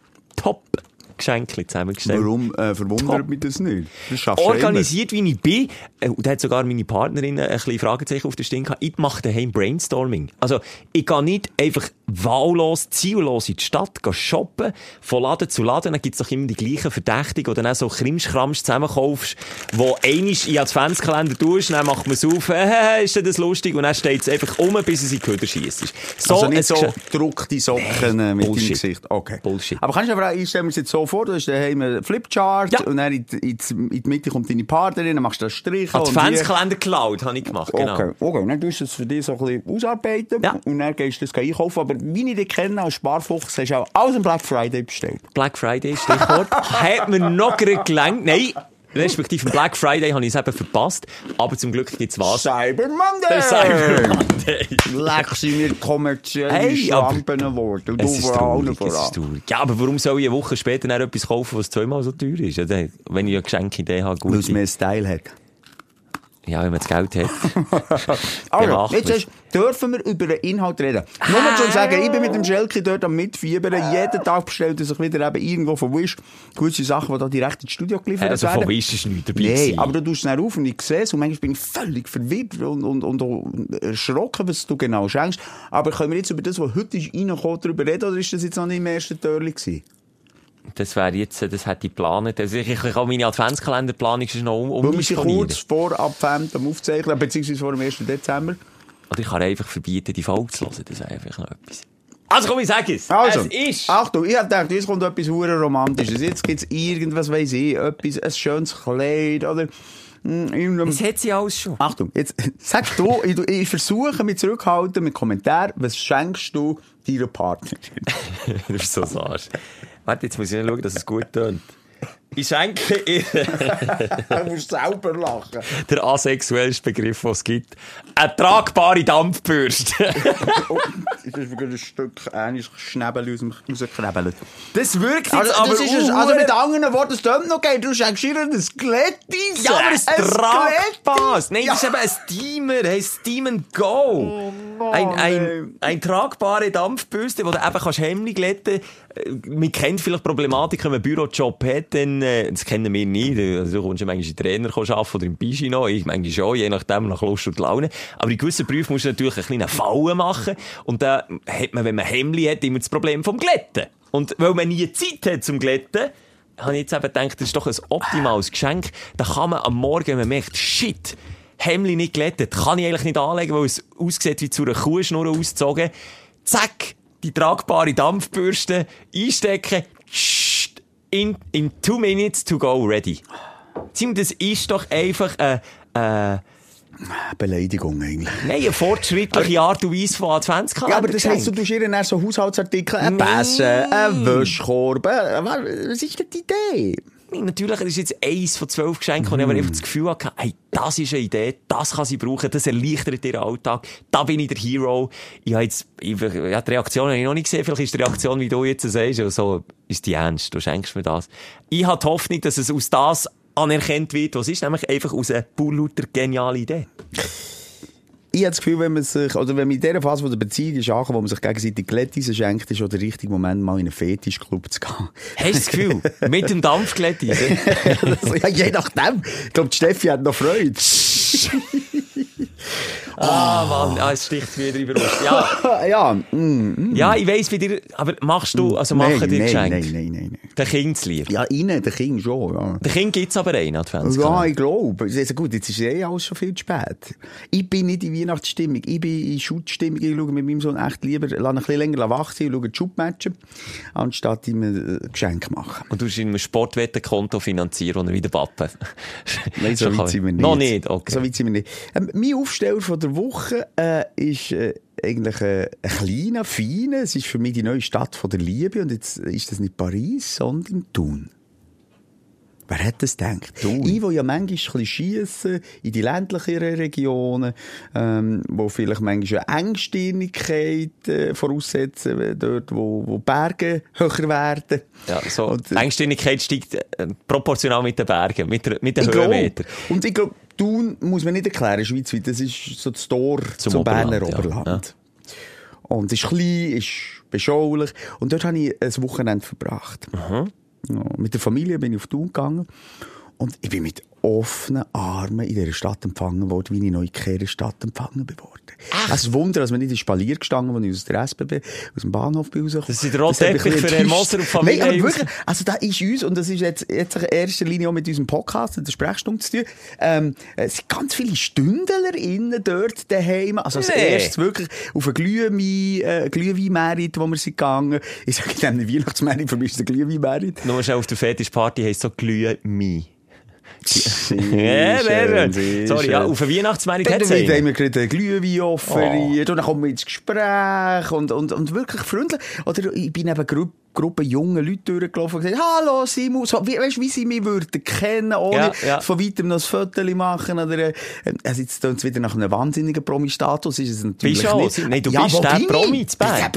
Top-Geschenke zusammengestellt. Warum äh, verwundert mich das nicht? Das Organisiert, wie ich bin, äh, und da hat sogar meine Partnerin ein bisschen Fragezeichen auf der Stirn gehabt, ich mache daheim Brainstorming. Also, ich gehe nicht einfach wahllos, ziellos in die Stadt gehen shoppen, von Laden zu Laden, dann gibt's doch immer die gleichen Verdächtigen, oder dann so Krimschkramsch zusammenkaufst, wo einisch in Adventskalender tust, dann macht man es auf, äh, ist denn das lustig, und dann steht es einfach um, bis es in die Köder schiesst. So, also nicht so Geschenk- gedruckte Socken äh, mit Bullshit. deinem Gesicht. Okay. Bullshit. Aber kannst du ich stelle mir das jetzt so vor, du hast daheim einen Flipchart Ja. und dann in, in, in die Mitte kommt deine Partnerin, dann machst du das Strich. Adventskalender Cloud habe ich gemacht, genau. Okay, okay. Dann tust du es für dich so ein bisschen ausarbeiten Ja. und dann gehst du das einkaufen. Aber wie ich dich kenne als Sparfuchs, hast du auch alles am Black Friday bestellt. Black Friday, Stichwort. Hat mir noch gelangt. Nein, respektive Black Friday habe ich es eben verpasst. Aber zum Glück gibt's was. Cyber Monday! Der Cyber Monday. Leck sind wir kommerzielle Hey, aber- Schlampen geworden. Und Es du ist traurig, es ist traurig. Ja, aber warum soll ich eine Woche später dann etwas kaufen, was zweimal so teuer ist? Wenn ich eine Geschenkidee habe, Weil gut. es mehr Style hat. Ja, wenn man das Geld hat. Also, jetzt hast, dürfen wir über den Inhalt reden. Nur mal zu sagen, ich bin mit dem Schelke dort am Mitfiebern. Jeden Tag bestellt er sich wieder eben irgendwo von Wish gewisse Sachen, die da direkt ins Studio geliefert Also werden. von Wish ist nichts dabei Nein, gewesen. aber du tust es auf und ich sehe es und manchmal bin ich völlig verwirrt und, und, und erschrocken, was du genau schenkst. Aber können wir jetzt über das, was heute ist, reingekommen, darüber reden oder ist das jetzt noch nicht im ersten Türchen gewesen? Das wäre jetzt, das hätte ich geplant. Also ich, ich kann meine Adventskalenderplanung ist noch um, Weil wir sind kurz vor Advent am Aufzeichnen, beziehungsweise vor dem 1. Dezember. Oder ich kann einfach verbieten, die Folge zu hören. Das wäre einfach noch etwas. Also komm, ich sag es. Also, Es ist... Achtung, ich hab gedacht, jetzt kommt etwas hure Romantisches. Jetzt gibt's irgendwas, weiss ich, etwas, ein schönes Kleid oder... irgendein- Das hat sie alles schon. Achtung, jetzt sagst du, ich, ich versuche mich zurückhalten mit Kommentaren, was schenkst du deiner Partnerin? du bist so sasch. Warte, jetzt muss ich schauen, dass es gut tönt. Ich schenke ihr du musst selber lachen. der asexuellste Begriff, den es gibt. Eine tragbare Dampfbürste. Oh, das ist wirklich ein Stück ähnlich Schnäbel aus dem rausgeknebelt. Das wirkt jetzt Also, aber das ist also mit anderen Worten, es tönt noch geil. Du schenkst ihr ein Skelett Ja, aber es Ein tragbares. Nein, Ja. das ist eben ein Steamer. Hey, Steam and Go. Mann, ein, ein, ein tragbare Dampfbürste, wo du eben kannst glätten Äh, Man kennt vielleicht die Problematik, wenn man einen Bürojob hat, dann, äh, das kennen wir nicht. Also, du kommst ja manchmal in Trainer arbeiten oder im Piscino. Ich manchmal schon, je nachdem, nach Lust und Laune. Aber in gewissen Berufen musst du natürlich ein kleinen Fallen machen. Und da hat man, wenn man Hemd hat, immer das Problem vom Glätten. Und weil man nie Zeit hat zum Glätten, habe ich jetzt eben gedacht, das ist doch ein optimales Geschenk. Da kann man am Morgen, wenn man merkt, shit, Hemli nicht glättet, kann ich eigentlich nicht anlegen, weil es aussieht wie zu einer Kuhschnur ausgezogen. Zack, die tragbare Dampfbürste einstecken, in, in two minutes to go ready. Simon, das ist doch einfach eine, äh, Beleidigung eigentlich. nein, eine fortschrittliche Art und Weise von Adventskalender. Ja, aber das heisst, du tust ihr dann so Haushaltsartikel, ein Besen, ein Wäschkorb. äh, Was ist denn die Idee? Natürlich, das ist jetzt eins von zwölf Geschenken, und ich habe einfach das Gefühl hatte, hey, das ist eine Idee, das kann sie brauchen, das erleichtert ihren Alltag, da bin ich der Hero. Ich habe jetzt, ich, ja, die Reaktion habe ich noch nicht gesehen, vielleicht ist die Reaktion, wie du jetzt sagst, also, ist die ernst, du schenkst mir das. Ich habe die Hoffnung, dass es aus das anerkannt wird, was ist, nämlich einfach aus einer pur lauter geniale Idee. Ich habe das Gefühl, wenn man sich, oder wenn man in dieser Phase von der Beziehung ist, angekommen, wo man sich gegenseitig Glättisen schenkt, ist schon der richtige Moment, mal in einen Fetischclub zu gehen. Hast du das Gefühl? Mit dem Dampfglätti, Also, ja, je nachdem. Ich glaube, die Steffi hat noch Freude. Ah, Mann, ah, es sticht wieder über uns. Ja, ja, mm, ja, ich weiss, wie dir, aber machst du, also machen nein, dir nein, Geschenke? nein, nein, nein, nein. Den Kind zu lieb. Ja, innen, der Kind schon, ja. Den Kind gibt's aber einen Ja, Adventskalender. ich glaube. Also gut, jetzt ist eh alles schon viel zu spät. Ich bin nicht in Weihnachtsstimmung. Ich bin in Schutzstimmung. Ich schaue mit meinem Sohn echt lieber, lasse ihn ein bisschen länger wach sein und schaue die Schubmatchen, anstatt ihm ein äh, Geschenk machen. Und du hast in einem Sportwettenkonto finanzieren, wo er wieder Pappe. Nein, so weit sind wir nicht. Noch nicht, okay. So weit sind wir nicht. Ähm, mein Aufsteller von der Woche äh, ist äh, eigentlich äh, ein kleiner, feiner. Es ist für mich die neue Stadt von der Liebe. Und jetzt ist das nicht Paris, sondern Thun. Wer hätte das gedacht? Thun. Ich, wo ja manchmal schiessen in die ländlicheren Regionen, ähm, wo vielleicht manchmal eine Engstirnigkeit äh, voraussetzen, äh, dort, wo, wo Berge höher werden. Ja, so. Und, äh, Engständigkeit steigt äh, proportional mit den Bergen, mit, der, mit den. Höhenmetern. Und ich glaube, Thun muss man nicht erklären, schweizweit. Das ist so das Tor Zum zum, Berner Oberland, ja. Oberland. Und es ist klein, ist beschaulich. Und dort habe ich ein Wochenende verbracht. Ja, mit der Familie bin ich auf Thun gegangen. Und ich bin mit offenen Armen in dieser Stadt empfangen worden, wie ich noch in Stadt empfangen worden. Es ist ein Wunder, dass wir nicht in Spalier gestanden, als ich aus der SBB, aus dem Bahnhof bin rausgekommen. Das ist der rote hat mich Teppich ein für Herrn Moser und. Familie Nein, aber wirklich, also da ist uns, und das ist jetzt, jetzt in erster Linie auch mit unserem Podcast, der Sprechstunde zu tun, ähm, es sind ganz viele StündlerInnen dort daheim. Also als Nee. erstes wirklich auf einen Glühwein, äh, Glühwein-Merit, wo wir sind gegangen. Ich sage einem Weihnachtsmerit, für mich ist es ein Glühwein-Merit. Nur schnell auf der Fetischparty heisst so glühe sehr schön, Sorry, ja, auf einen Weihnachtsmarkt Dann hat es haben wir gerade einen Glühwein offeriert und dann kommen wir ins Gespräch und, und, und wirklich freundlich. Oder ich bin eben Gru Gruppe junge Leute durchgelaufen und gesagt, hallo Simon, so, wie, weißt, wie sie mich würden kennen, ohne Ja, ja. von weitem noch ein Foto machen oder, äh, also jetzt tun wieder nach einem wahnsinnigen Promi-Status, ist es natürlich Bist du auch? nicht. Nein, du ja, bist der Promi zu Bern.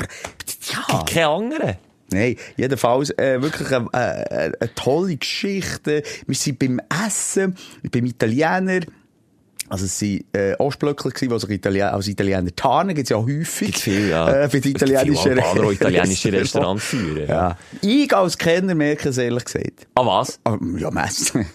Ja. Keine andere. Nein, jedenfalls äh, wirklich eine, äh, eine tolle Geschichte. Wir sind beim Essen, beim Italiener. Also es waren äh, Ostblöckler, die sich Italien als Italiener tarnen. Gibt es ja häufig. Gibt's viel, ja. Äh, gibt viele italienischen die italienische Restaurants führen, ja. Ich als Kenner merke es ehrlich gesagt. Ah, was? Ah, Ja, Messen.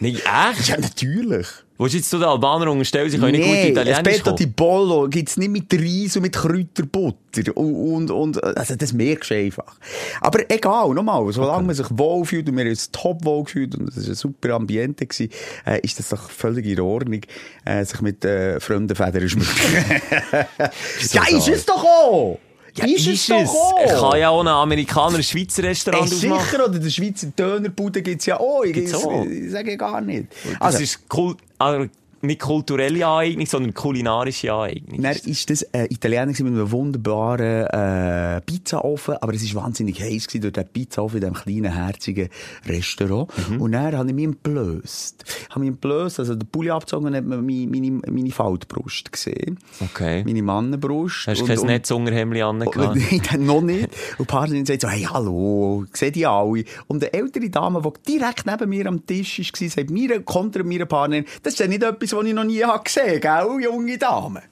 Nein, echt? ja, natürlich. Willst du jetzt zu den Albanern unterstellen, sie können nicht gut Nee, Italienisch Aspetto di? Bollo gibt's nicht mit Reis und mit Kräuterbutter. Und, und, und, also das merkst du einfach. Aber egal, nochmal, solange man sich wohlfühlt und wir haben uns top wohl gefühlt und es war ein super Ambiente, gewesen, äh, ist das doch völlig in Ordnung, äh, sich mit äh, fremden Federn schmücken. ja, ist es doch auch! Ja, ist, es doch auch! Ich kann ja auch Amerikaner ein Schweizer Restaurant ausmachen. sicher, oder der Schweizer Dönerbude gibt's ja auch. Ich, Gibt's ich, auch. ich sage gar nicht. Das Also, ist Kul also nicht kulturelle Aneignung, sondern kulinarische Aneignung. Dann ist das ein Italiener mit einem wunderbaren äh, Pizzaofen, aber es war wahnsinnig heiß gewesen durch den Pizzaofen in diesem kleinen, herzigen Restaurant. Mhm. Und dann habe ich mich entblößt. Habe mich entblößt, also den Pulli abgezogen und hat man meine, meine, meine Faltbrust gesehen. Okay. Meine Mannenbrust. Hast du kein und- Netzunterhemdli an? Oh, Nein, noch nicht. Und die Partnerin sagt so, hey, hallo, seht ihr alle? Und eine ältere Dame, die direkt neben mir am Tisch war, sagt mir, kontra mir Partnerin, das ist ja nicht etwas, was ich noch nie habe gesehen habe, gell, junge Dame?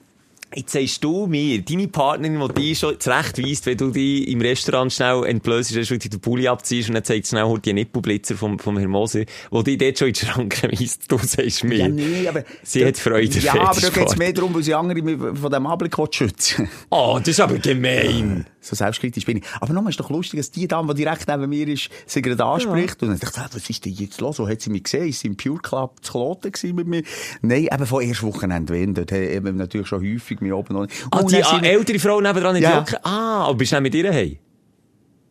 Jetzt sagst du mir, deine Partnerin, die dich schon zurechtweist, wenn du dich im Restaurant schnell entblößt, dass du den Pulli abziehst und dann zeigt schnell die Nippelblitzer vom, vom Herrn Moser, wo die dort schon in die Schranke weist. Du sagst mir. Ja, nee, aber... Sie hat Freude. Ja, aber da geht es mehr darum, weil sie andere von diesem Anblick schützen Oh, das ist aber gemein. So selbstkritisch bin ich. Aber nochmal ist doch lustig, dass die Dame, die direkt neben mir ist, sie gerade anspricht. Und dann dachte ich, ah, was ist denn jetzt los? Wo hat sie mich gesehen? Ist sie im Pure Club zu Kloten gewesen mit mir? Nein, eben von erst Wochenende wenn. Dort haben wir natürlich schon häufig mich oben noch. Ah, Und die ältere Frau nebenan in Ja. Ah, aber bist du nicht mit ihr heim?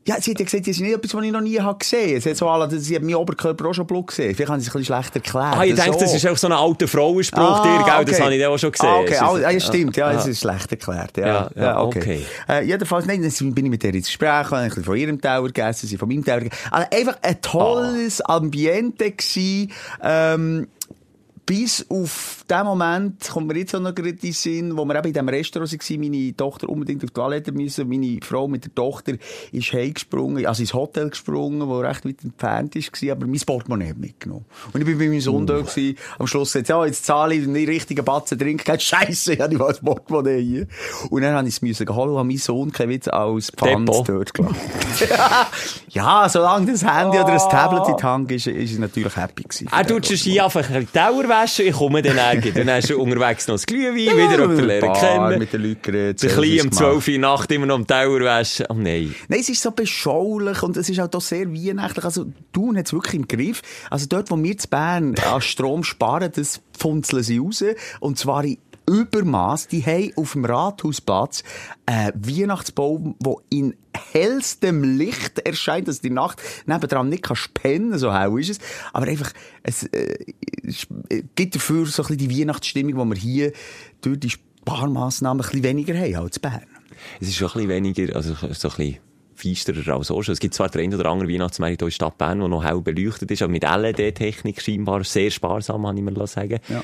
Ja, sie hat ja gesagt, das ist nicht etwas, was ich noch nie habe gesehen. Sie hat so alle, sie hat meinen Oberkörper auch schon Blut gesehen. Vielleicht haben sie es ein bisschen schlecht erklärt. Ah, ich denke, so. das ist auch so ein alter Frauenspruch, Ah, dir, gell? Das okay. habe ich auch schon gesehen. Ah, okay, ah, ja, stimmt, ja, Ah. es ist schlecht erklärt. Ja, Ja, ja, okay. Äh, jedenfalls, nein, dann bin ich mit ihr ins Gespräch, habe ein bisschen von ihrem Teller gegessen, sie von meinem Teller gegessen. Also einfach ein tolles Ambiente gewesen, ähm, bis auf den Moment, kommt mir jetzt auch noch gerade in den Sinn, wo wir eben in diesem Restaurant waren, meine Tochter unbedingt auf die Toilette müssen, meine Frau mit der Tochter ist heimgesprungen, also ins Hotel gesprungen, wo recht weit entfernt war, aber mein Portemonnaie hat mitgenommen. Und ich bin bei meinem Sohn da gewesen, am Schluss gesagt, ja, jetzt zahle ich den richtigen Batzen trinken, kein Scheisse, ich habe nicht mal das Portemonnaie hier. Und dann habe ich es müssen holen, und habe meinen Sohn kein Witz als Pfand dort gelassen. ja, solange das Handy oder das Tablet in die Hand ist, ist er natürlich happy gewesen. Er tut schon Ski einfach ein bisschen Teller waschen, ich komme dann irgendwie. Dann hast du unterwegs noch das Glühwein, wieder jemanden lernen kennen. Mit den Leuten geredet, Der Selfies Kleine um gemacht. 12 Uhr Nacht immer noch am Teller waschen. Oh nein. Nein, es ist so beschaulich und es ist auch hier sehr weihnachtlich. Also, Thun hat es wirklich im Griff. Also, dort, wo wir zu Bern an Strom sparen, das funzeln sie raus. Und zwar in Übermaß. Die haben auf dem Rathausplatz einen Weihnachtsbaum, der in hellstem Licht erscheint, dass die Nacht nebendran nicht kannst pennen, so hell ist es. Aber einfach, es äh, es gibt dafür so ein bisschen die Weihnachtsstimmung, die wir hier durch die Sparmaßnahmen ein bisschen weniger haben als Bern. Es ist schon ein bisschen weniger, also so ein bisschen feisterer als auch schon. Es gibt zwar den einen oder anderen Weihnachtsmarkt in der Stadt Bern, der noch hell beleuchtet ist, aber mit LED-Technik scheinbar sehr sparsam, habe ich mir sagen Ja.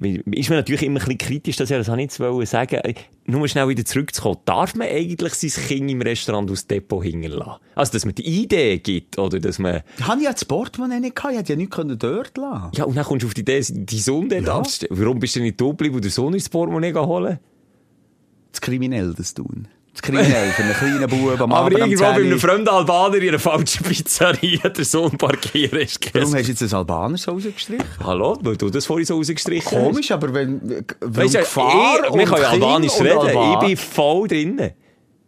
Ist mir natürlich immer ein bisschen kritisch, dass ich das jetzt wollen sagen. Nur schnell wieder zurückzukommen. Darf man eigentlich sein Kind im Restaurant aus dem Depot hängen lassen? Also, dass man die Idee gibt, oder dass man, Habe ich ja das Portemonnaie nicht gehabt, ich hätte ja nichts können dort lassen ja, und dann kommst du auf die Idee, die Sohn dort Ja. abzustellen. Warum bist du nicht da geblieben und den Sohn ins Portemonnaie holen? Das kriminell, das tun. Das kriminell für einen kleinen Bub am Aber Abend irgendwo bei 10 einem fremden Albaner in einer falschen Pizzeria den Sohn parkieren ist Warum hast du jetzt einen Albaner so rausgestrichen? Hallo, weil du das vorhin so rausgestrichen Komisch, aber wenn, Weißt du, Gefahr ich, wir können ja Albanisch reden. Alban- Ich bin voll drinnen.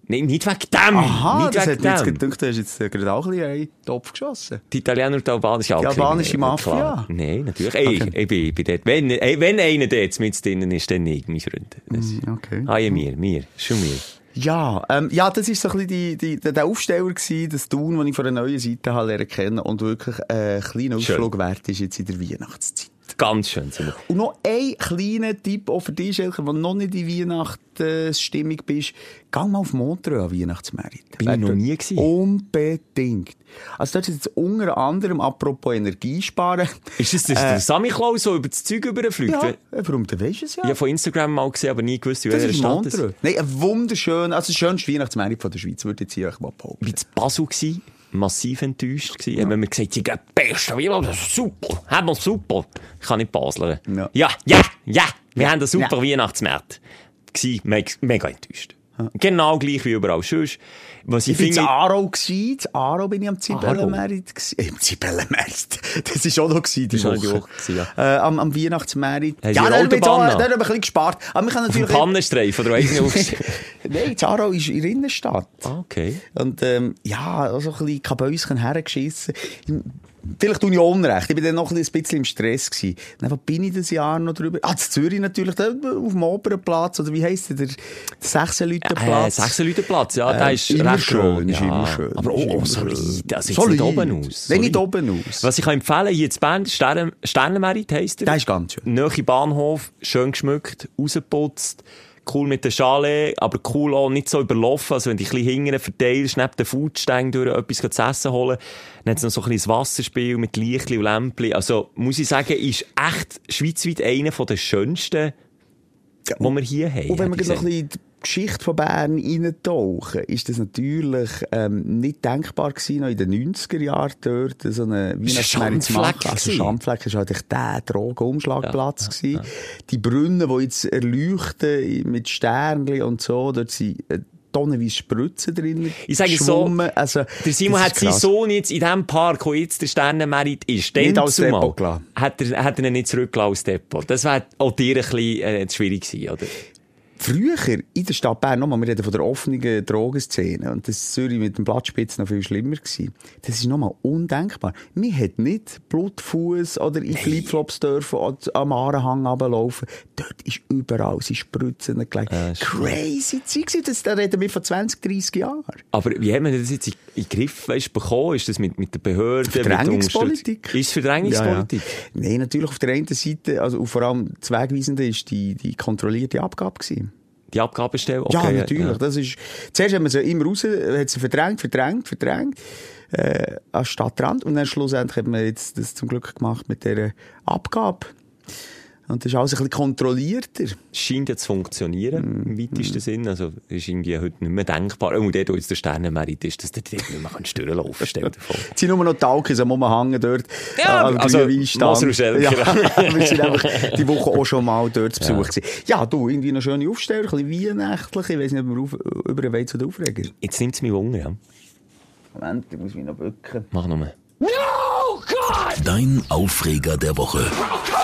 Nein, nicht wegen dem. Aha, nicht das wegen hat dem. gedacht, du hast jetzt äh, gerade auch ein bisschen einen Topf geschossen. Die Italiener und die Albanische Die albanische Mafia? Nein, natürlich. Ey, Okay. ich, bin, ich bin dort. Wenn, ey, wenn einer dort mit drinnen ist, dann nicht, mein Freund. Das, okay. Ah, ja, mir, mir. Schon mir. Ja, ähm, ja, das ist so ein bisschen die, die, der der Aufsteller gewesen, das Tun, das ich von einer neuen Seite habe lernen kennen und wirklich äh, ein kleiner Schön. Ausflug wert ist jetzt in der Weihnachtszeit. Ganz schön. Und noch ein kleiner Tipp auch für dich, Schelker, der noch nicht in Weihnachtsstimmung bist. Geh mal auf Montreux an Weihnachtsmärkte. Bin ich noch nie gewesen. Unbedingt. Also dort ist jetzt unter anderem, apropos Energiesparen. Ist das der, der Sammy Klaus, der über das Zeug überfliegt? Ja, äh, warum, du weißt es ja. Ich habe von Instagram mal gesehen, aber nie gewusst, in das ist Montreux. Nein, ein wunderschön, also das schönste Weihnachtsmärkte von der Schweiz, würde ich jetzt hier mal behaupten. Ich war Basel, gewesen, massiv enttäuscht. Gewesen. Haben mir gesagt, sie gehen ist super. Haben wir super. Ich kann nicht baseln. Ja. ja, ja, ja. Wir haben einen super Ja. Weihnachtsmarkt. Gewesen, mega, mega enttäuscht. Genau gleich wie überall sonst. Was ich, Ich finde, in Aarau gewesen. In Aarau bin ich am Zibellenmarkt gewesen. Im Zibellenmarkt. Das ist auch noch gewesen, die Das war Woche. Woche gewesen, ja. Äh, am, am Sie Ja, da haben wir ein bisschen gespart. Aber wir können auf natürlich... Pannenstreifen oder aufgestellt. Nein, in Aarau ist in der Innenstadt. Ah, okay. Und, ähm, ja, also ein bisschen Kabäuschen hergeschissen. Vielleicht tue ich Unrecht. Ich bin dann noch ein bisschen im Stress gewesen. Dann, wo bin ich das Jahr noch drüber? Ah, in Zürich natürlich, da auf dem Opernplatz, oder wie heisst der? Der Äh, Sechsenleutenplatz. Sechsenleutenplatz, ja, der Äh, ist immer recht schön, ist ja. immer schön, Aber ist immer auch solid. Also jetzt Solid. nicht oben aus. Nein, nicht Solid. oben aus. Was ich kann empfehlen, hier in Bern, Stern, Sternenmerit heisst er. Der ist ganz schön. Nahe Bahnhof, schön geschmückt, rausgeputzt, cool mit der Schale, aber cool auch nicht so überlaufen. Also wenn du ein bisschen hinten verteilst, neben den Foodstängen durch etwas zu essen holen, dann hat es noch so ein kleines Wasserspiel mit Lichtli und Lämpli. Also muss ich sagen, ist echt schweizweit einer der schönsten, die wir hier haben. Und wenn wir ich noch ein bisschen Geschichte von Bern reintauchen, ist das natürlich ähm, nicht denkbar gewesen, noch in den 90er Jahren dort so eine machen. Schandfleck Also. Schandfleck war halt der Drogenumschlagplatz. Ja, ja, gewesen. Die Brunnen, die jetzt erleuchten mit Sternchen und so, dort sind äh, tonnenweise Spritzen drin Ich sage so. Also, Der Simon hat seinen. Sohn jetzt in dem Park, wo jetzt der Sternenmerit ist, Nicht als Depot gelassen. hat er, hat er ihn nicht zurückgelassen als Depot. Das wäre auch dir ein bisschen äh, schwierig gewesen, oder? Früher in der Stadt Bern, nochmal, wir reden von der offenen Drogenszene, und das ist Zürich mit dem Blattspitz noch viel schlimmer gewesen. Das ist nochmal undenkbar. Wir hätten nicht Blutfuß oder in Flipflops dürfen oder am Ahrenhang runterlaufen. Dort ist überall, sie Spritzen gelegt. ist Crazy gewesen. Das, da reden wir von 20, 30 Jahren. Aber wie hat man das jetzt in, den Griff weißt, bekommen? Ist das mit, mit der Behörde? Verdrängungspolitik. Ist es Verdrängungspolitik? Ja, ja. Nein, natürlich auf der einen Seite, also vor allem das Wegweisende ist die, die kontrollierte Abgabe gewesen. Die Abgabestelle? Ja, Okay, natürlich. Das ist, zuerst hat man sie immer raus, hat sie verdrängt, verdrängt, verdrängt, äh, an Stadtrand. Und dann schlussendlich hat man jetzt das zum Glück gemacht mit dieser Abgabe. Und das ist alles ein bisschen kontrollierter. Scheint ja zu funktionieren, Mm, im weitesten Sinn. Also, ist irgendwie heute nicht mehr denkbar. Und der, wo jetzt der Sternenmerit ist, dass der dort nicht mehr kannst durchlaufen kannst. Stell dir vor. Es sind nur noch Talkis am Umhängen dort. Ja, am also, Glühweinstand. Moser und Schelker. Ja, wir sind einfach die Woche auch schon mal dort zu Besuch gewesen. Ja, du, irgendwie noch schöne Aufsteller, ein bisschen weihnachtlich. Ich weiss nicht, ob wir auf, über den Weg zu den Aufreger. Jetzt nimmt es mich Wunder, ja. Moment, ich muss mich noch bücken. Mach nochmal. Dein Aufreger der Woche. Wissen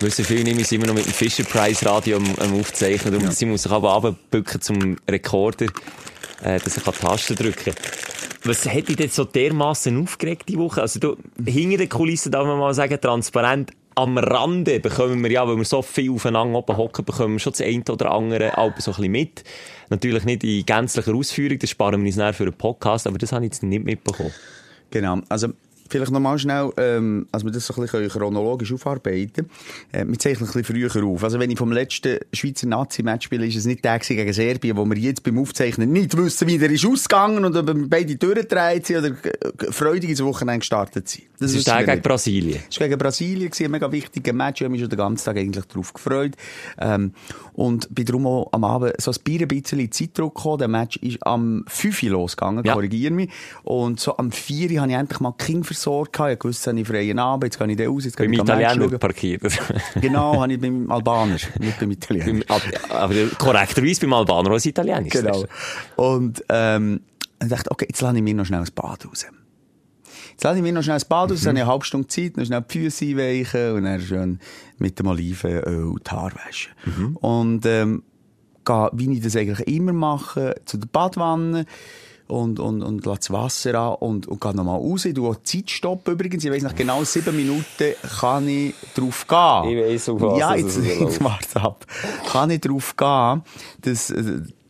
viele nicht, wir sind immer noch mit dem Fisher Price Radio am, am Aufzeichnen. Darum, sie muss sich aber runterbücken zum Rekorder, äh, dass er Tasten drücken kann. Was hat dich denn so dermassen aufgeregt die Woche? Also du, hinter den Kulissen darf man mal sagen, transparent, am Rande bekommen wir ja, weil wir so viel aufeinander oben hocken, bekommen wir schon das eine oder andere Alben so ein bisschen mit. Natürlich nicht in gänzlicher Ausführung, das sparen wir uns nachher für einen Podcast, aber das habe ich jetzt nicht mitbekommen. Genau. Also, Vielleicht noch mal schnell, ähm, als wir das so ein bisschen chronologisch aufarbeiten äh, wir zeichnen ein bisschen früher auf. Also wenn ich vom letzten Schweizer Nazi-Match spiele, ist es nicht der gegen Serbien, wo wir jetzt beim Aufzeichnen nicht wissen, wie der ist ausgegangen und ob wir beide durchgedreht sind oder freudig ins Wochenende gestartet sind. Das, ist der gegen Brasilien. Das war gegen Brasilien, ein mega wichtiger Match. Ich habe mich schon den ganzen Tag eigentlich darauf gefreut. Ähm, und bin darum auch am Abend so ein Bier ein bisschen in Zeitdruck gekommen. Der Match ist am 5 Uhr losgegangen, ja. korrigiere mich. Und so am 4 Uhr habe ich endlich mal King versorgt. Ich wusste, ich freien Abend, jetzt gehe ich da raus, jetzt gehe ich Italiener parkiert. genau, habe ich beim Albaner, nicht beim Italiener. aber korrekterweise beim Albaner als Italienisch. Genau. Und, ähm, ich dachte, okay, jetzt lasse ich mir noch schnell ein Bad raus. Jetzt lasse ich mir noch schnell ein Bad raus, mhm. habe ich eine halbe Stunde Zeit, noch schnell die Füße einweichen und dann schön mit dem Olivenöl die Haare waschen. Mhm. Und, ähm, gehe, wie ich das eigentlich immer mache, zu der Badwanne und, und, und lasse das Wasser an und, und gehe nochmal raus. Ich tue Zeit stoppen übrigens. Ich weiss, nach genau sieben Minuten kann ich drauf gehen. Ich weiss, auf was Ja, jetzt, jetzt warte ab. Kann ich drauf gehen, dass,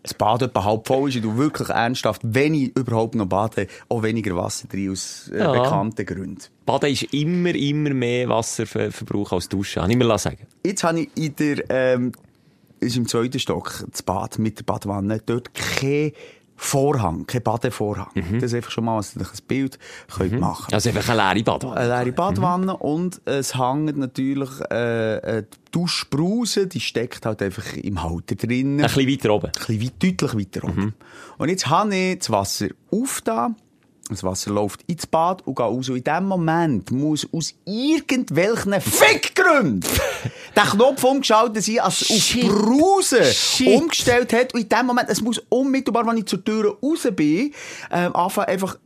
das Bad etwa halb voll ist, ich tue wirklich ernsthaft, wenn ich überhaupt noch bade, auch weniger Wasser drin aus äh, ja. bekannten Gründen. Baden ist immer, immer mehr Wasserverbrauch als Duschen, kann ich mir sagen. Jetzt habe ich in der, ähm, ist im zweiten Stock, das Bad mit der Badwanne, dort kein Vorhang, kein Badevorhang. Mhm. Das ist einfach schon mal ein Bild könnt mhm. machen Also einfach eine leere Badwanne. Eine leere Badwanne mhm. und es hängt natürlich äh, die Duschbrause, die steckt halt einfach im Halter drin. Ein bisschen weiter oben. Ein bisschen deutlich weiter oben. Mhm. Und jetzt habe ich das Wasser aufgetan das Wasser läuft ins Bad und geht raus. Und in dem Moment muss aus irgendwelchen Fickgründen der Knopf umgeschaltet sein, als auf Brause umgestellt hat. Und in dem Moment, es muss unmittelbar, wenn ich zur Tür raus bin, ähm, anfangen einfach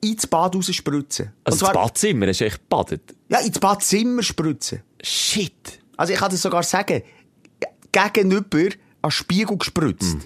ins Bad raus spritzen. Also zwar, ins Badzimmer hast du echt gebadet? Ja, ins Badzimmer spritzen. Shit. Also ich kann das sogar sagen, gegenüber an Spiegel gespritzt. Mm.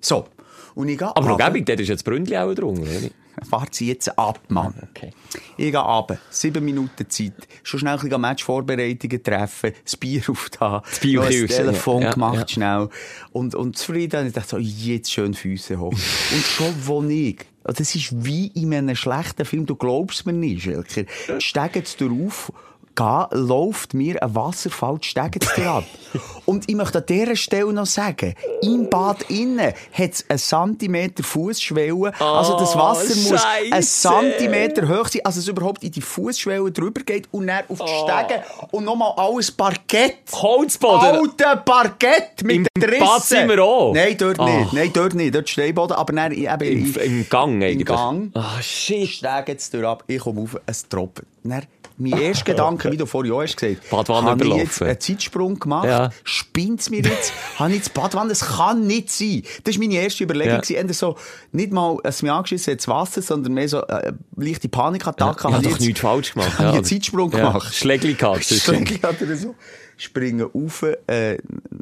So. Und ich Aber noch gäbig, dort ist jetzt Bründli auch drunter, oder? Fahrt sie jetzt ab, Mann. Okay. Ich gehe ab. Sieben Minuten Zeit. Schon schnell ein Matchvorbereitungen treffen, das Bier aufgetan, das, Bier das Telefon ja, gemacht, ja. schnell. Und, und zufrieden. Ich dachte so, jetzt schön Füße hoch. und schon wo ich, das ist wie in einem schlechten Film, du glaubst mir nicht, Schelker. Steigen sie drauf gehe, läuft mir ein Wasserfall die Stege ab. Und ich möchte an dieser Stelle noch sagen, im Bad innen hat es einen Zentimeter Fußschwelle. Oh, also das Wasser Scheisse. muss einen Zentimeter hoch sein, also es überhaupt in die Fußschwelle drüber geht und dann auf die oh. Stege und nochmal alles Parkett. Holzboden? Alte Parkett mit Im den Rissen. Bad sind wir auch? Nein, dort oh. nicht. Nein, dort nicht. Dort Steinboden, aber dann eben... Im, Im Gang eigentlich? Im Gang. Oh, shit. Stege jetzt ab, ich komme auf, es tropft. Dann mein erster Gedanke, wie du vorhin auch hast gesagt hast, habe ich jetzt einen Zeitsprung gemacht? Ja. Spinnt's mir jetzt? habe ich jetzt Badwanne? Das kann nicht sein. Das war meine erste Überlegung. Ja. Eher so, nicht mal, es mir angeschissen hat, das Wasser, sondern mehr so, äh, leichte Panikattacke. Ja, ich habe doch nichts falsch gemacht. Habe ja, einen Zeitsprung ja. gemacht. Schlägli gehabt. Schlägli hat er so. Springen auf, äh, ich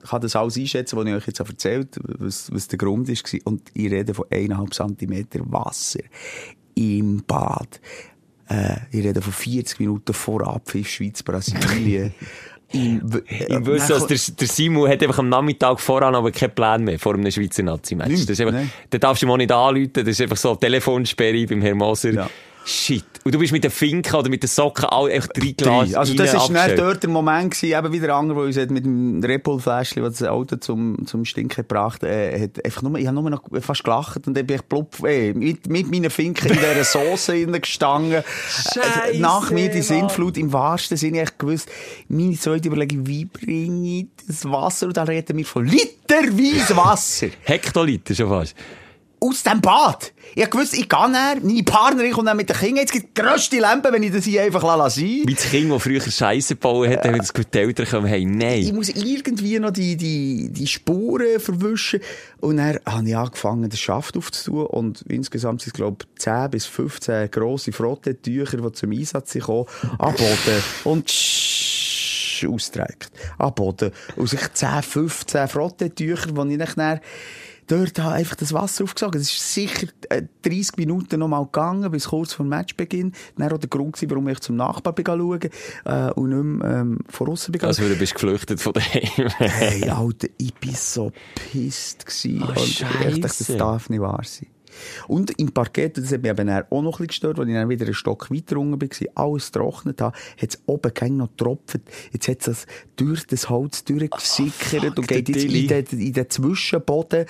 kann das alles einschätzen, was ich euch jetzt erzählt habe, was, was der Grund ist. Und ich rede von eineinhalb Zentimeter Wasser im Bad. Äh, ich rede von 40 Minuten vor Abpfiff Schweiz-Brasilien. ich wüsste, dass der, der Simon hat einfach am Nachmittag voran aber keinen Plan mehr vor einem Schweizer Nazi-Match. Da darfst du ihm auch nicht anrufen, das ist einfach so Telefonsperre beim Herrn Moser. Ja. Shit. Und du bist mit den Finken oder mit den Socken auch echt reingelassen. Also das ist nicht dort der Moment gewesen, eben wie der andere, der uns hat mit dem Repul-Fläschchen, das das Auto zum, zum Stinken gebracht äh, hat, einfach nur, ich habe nur noch fast gelacht und dann bin ich plupp, äh, mit, mit meinen Finken in dieser Soße gestanden. Äh, nach mir die Sintflut im wahrsten Sinne ich gewusst, meine zweite Überlegung, wie bringe ich das Wasser? Und dann reden wir von literweise Wasser. Hektoliter schon fast aus dem Bad. Ich wusste, ich gehe näher, meine Partnerin kommt dann mit den Kindern. Jetzt gibt die grösste Lampe, wenn ich das hier einfach lasse sein. Wie das Kind, das früher Scheiße gebaut hat, damit das die Eltern kommen, hey, nein. Ich muss irgendwie noch die, die, die Spuren verwischen. Und dann habe ich angefangen, den Schaft aufzutun. Und insgesamt sind es, glaube ich, 10 bis 15 grosse Frottetücher, die zum Einsatz kommen, am Boden. Und austrägt. Am Boden. Und sich 10, 15 Frottetücher, die ich dann dort habe einfach das Wasser aufgesogen. Es ist sicher äh, 30 Minuten noch mal gegangen, bis kurz vor dem Matchbeginn. Dann war auch der Grund, gewesen, warum ich zum Nachbar schauen äh, und nicht mehr ähm, von außen bin Also, du bist geflüchtet von daheim. Hey, Alter, ich bin so pisst gsi. Oh, Und ich dachte, das darf nicht wahr sein. Und im Parkett, das hat mich eben auch noch ein bisschen gestört, als ich dann wieder einen Stock weiter unten war, alles getrocknet habe, hat es oben kein noch getropft. Jetzt hat es das durch das Holz durchgesickert und geht jetzt in den, in den Zwischenboden.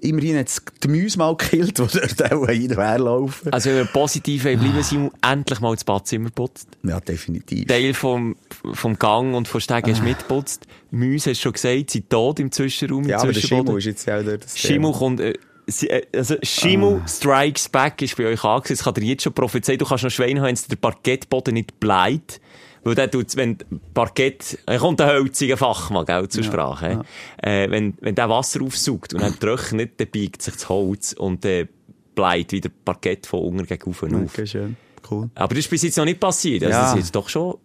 Immerhin hat es die Mäuse mal gekillt, die dort auch hinterherlaufen. Also, wenn wir positiv bleiben, Simon, endlich mal das Badzimmer putzt. Ja, definitiv. Teil vom, vom Gang und von Stegen hast du mitgeputzt. Mäuse, hast du schon gesagt, sind tot im Zwischenraum, im Ja, aber der Zwischenboden. Schimmel ist jetzt ja auch dort. das Schimmel kommt, äh, äh, also Schimmel Strikes Back ist bei euch angesetzt. Ich kann dir jetzt schon prophezeien, du kannst noch Schweine haben, wenn der Parkettboden nicht bleibt. Weil der tut, wenn Parkett, er kommt ein hölziger Fachmann, gell, zur Sprache. Äh, wenn, wenn der Wasser aufsaugt und dann trocknet, dann biegt sich das Holz und dann bleibt wieder Parkett von unten gegen auf. Okay, schön. Cool. Aber das ist bis jetzt noch nicht passiert. Also Ja. das ist jetzt doch schon,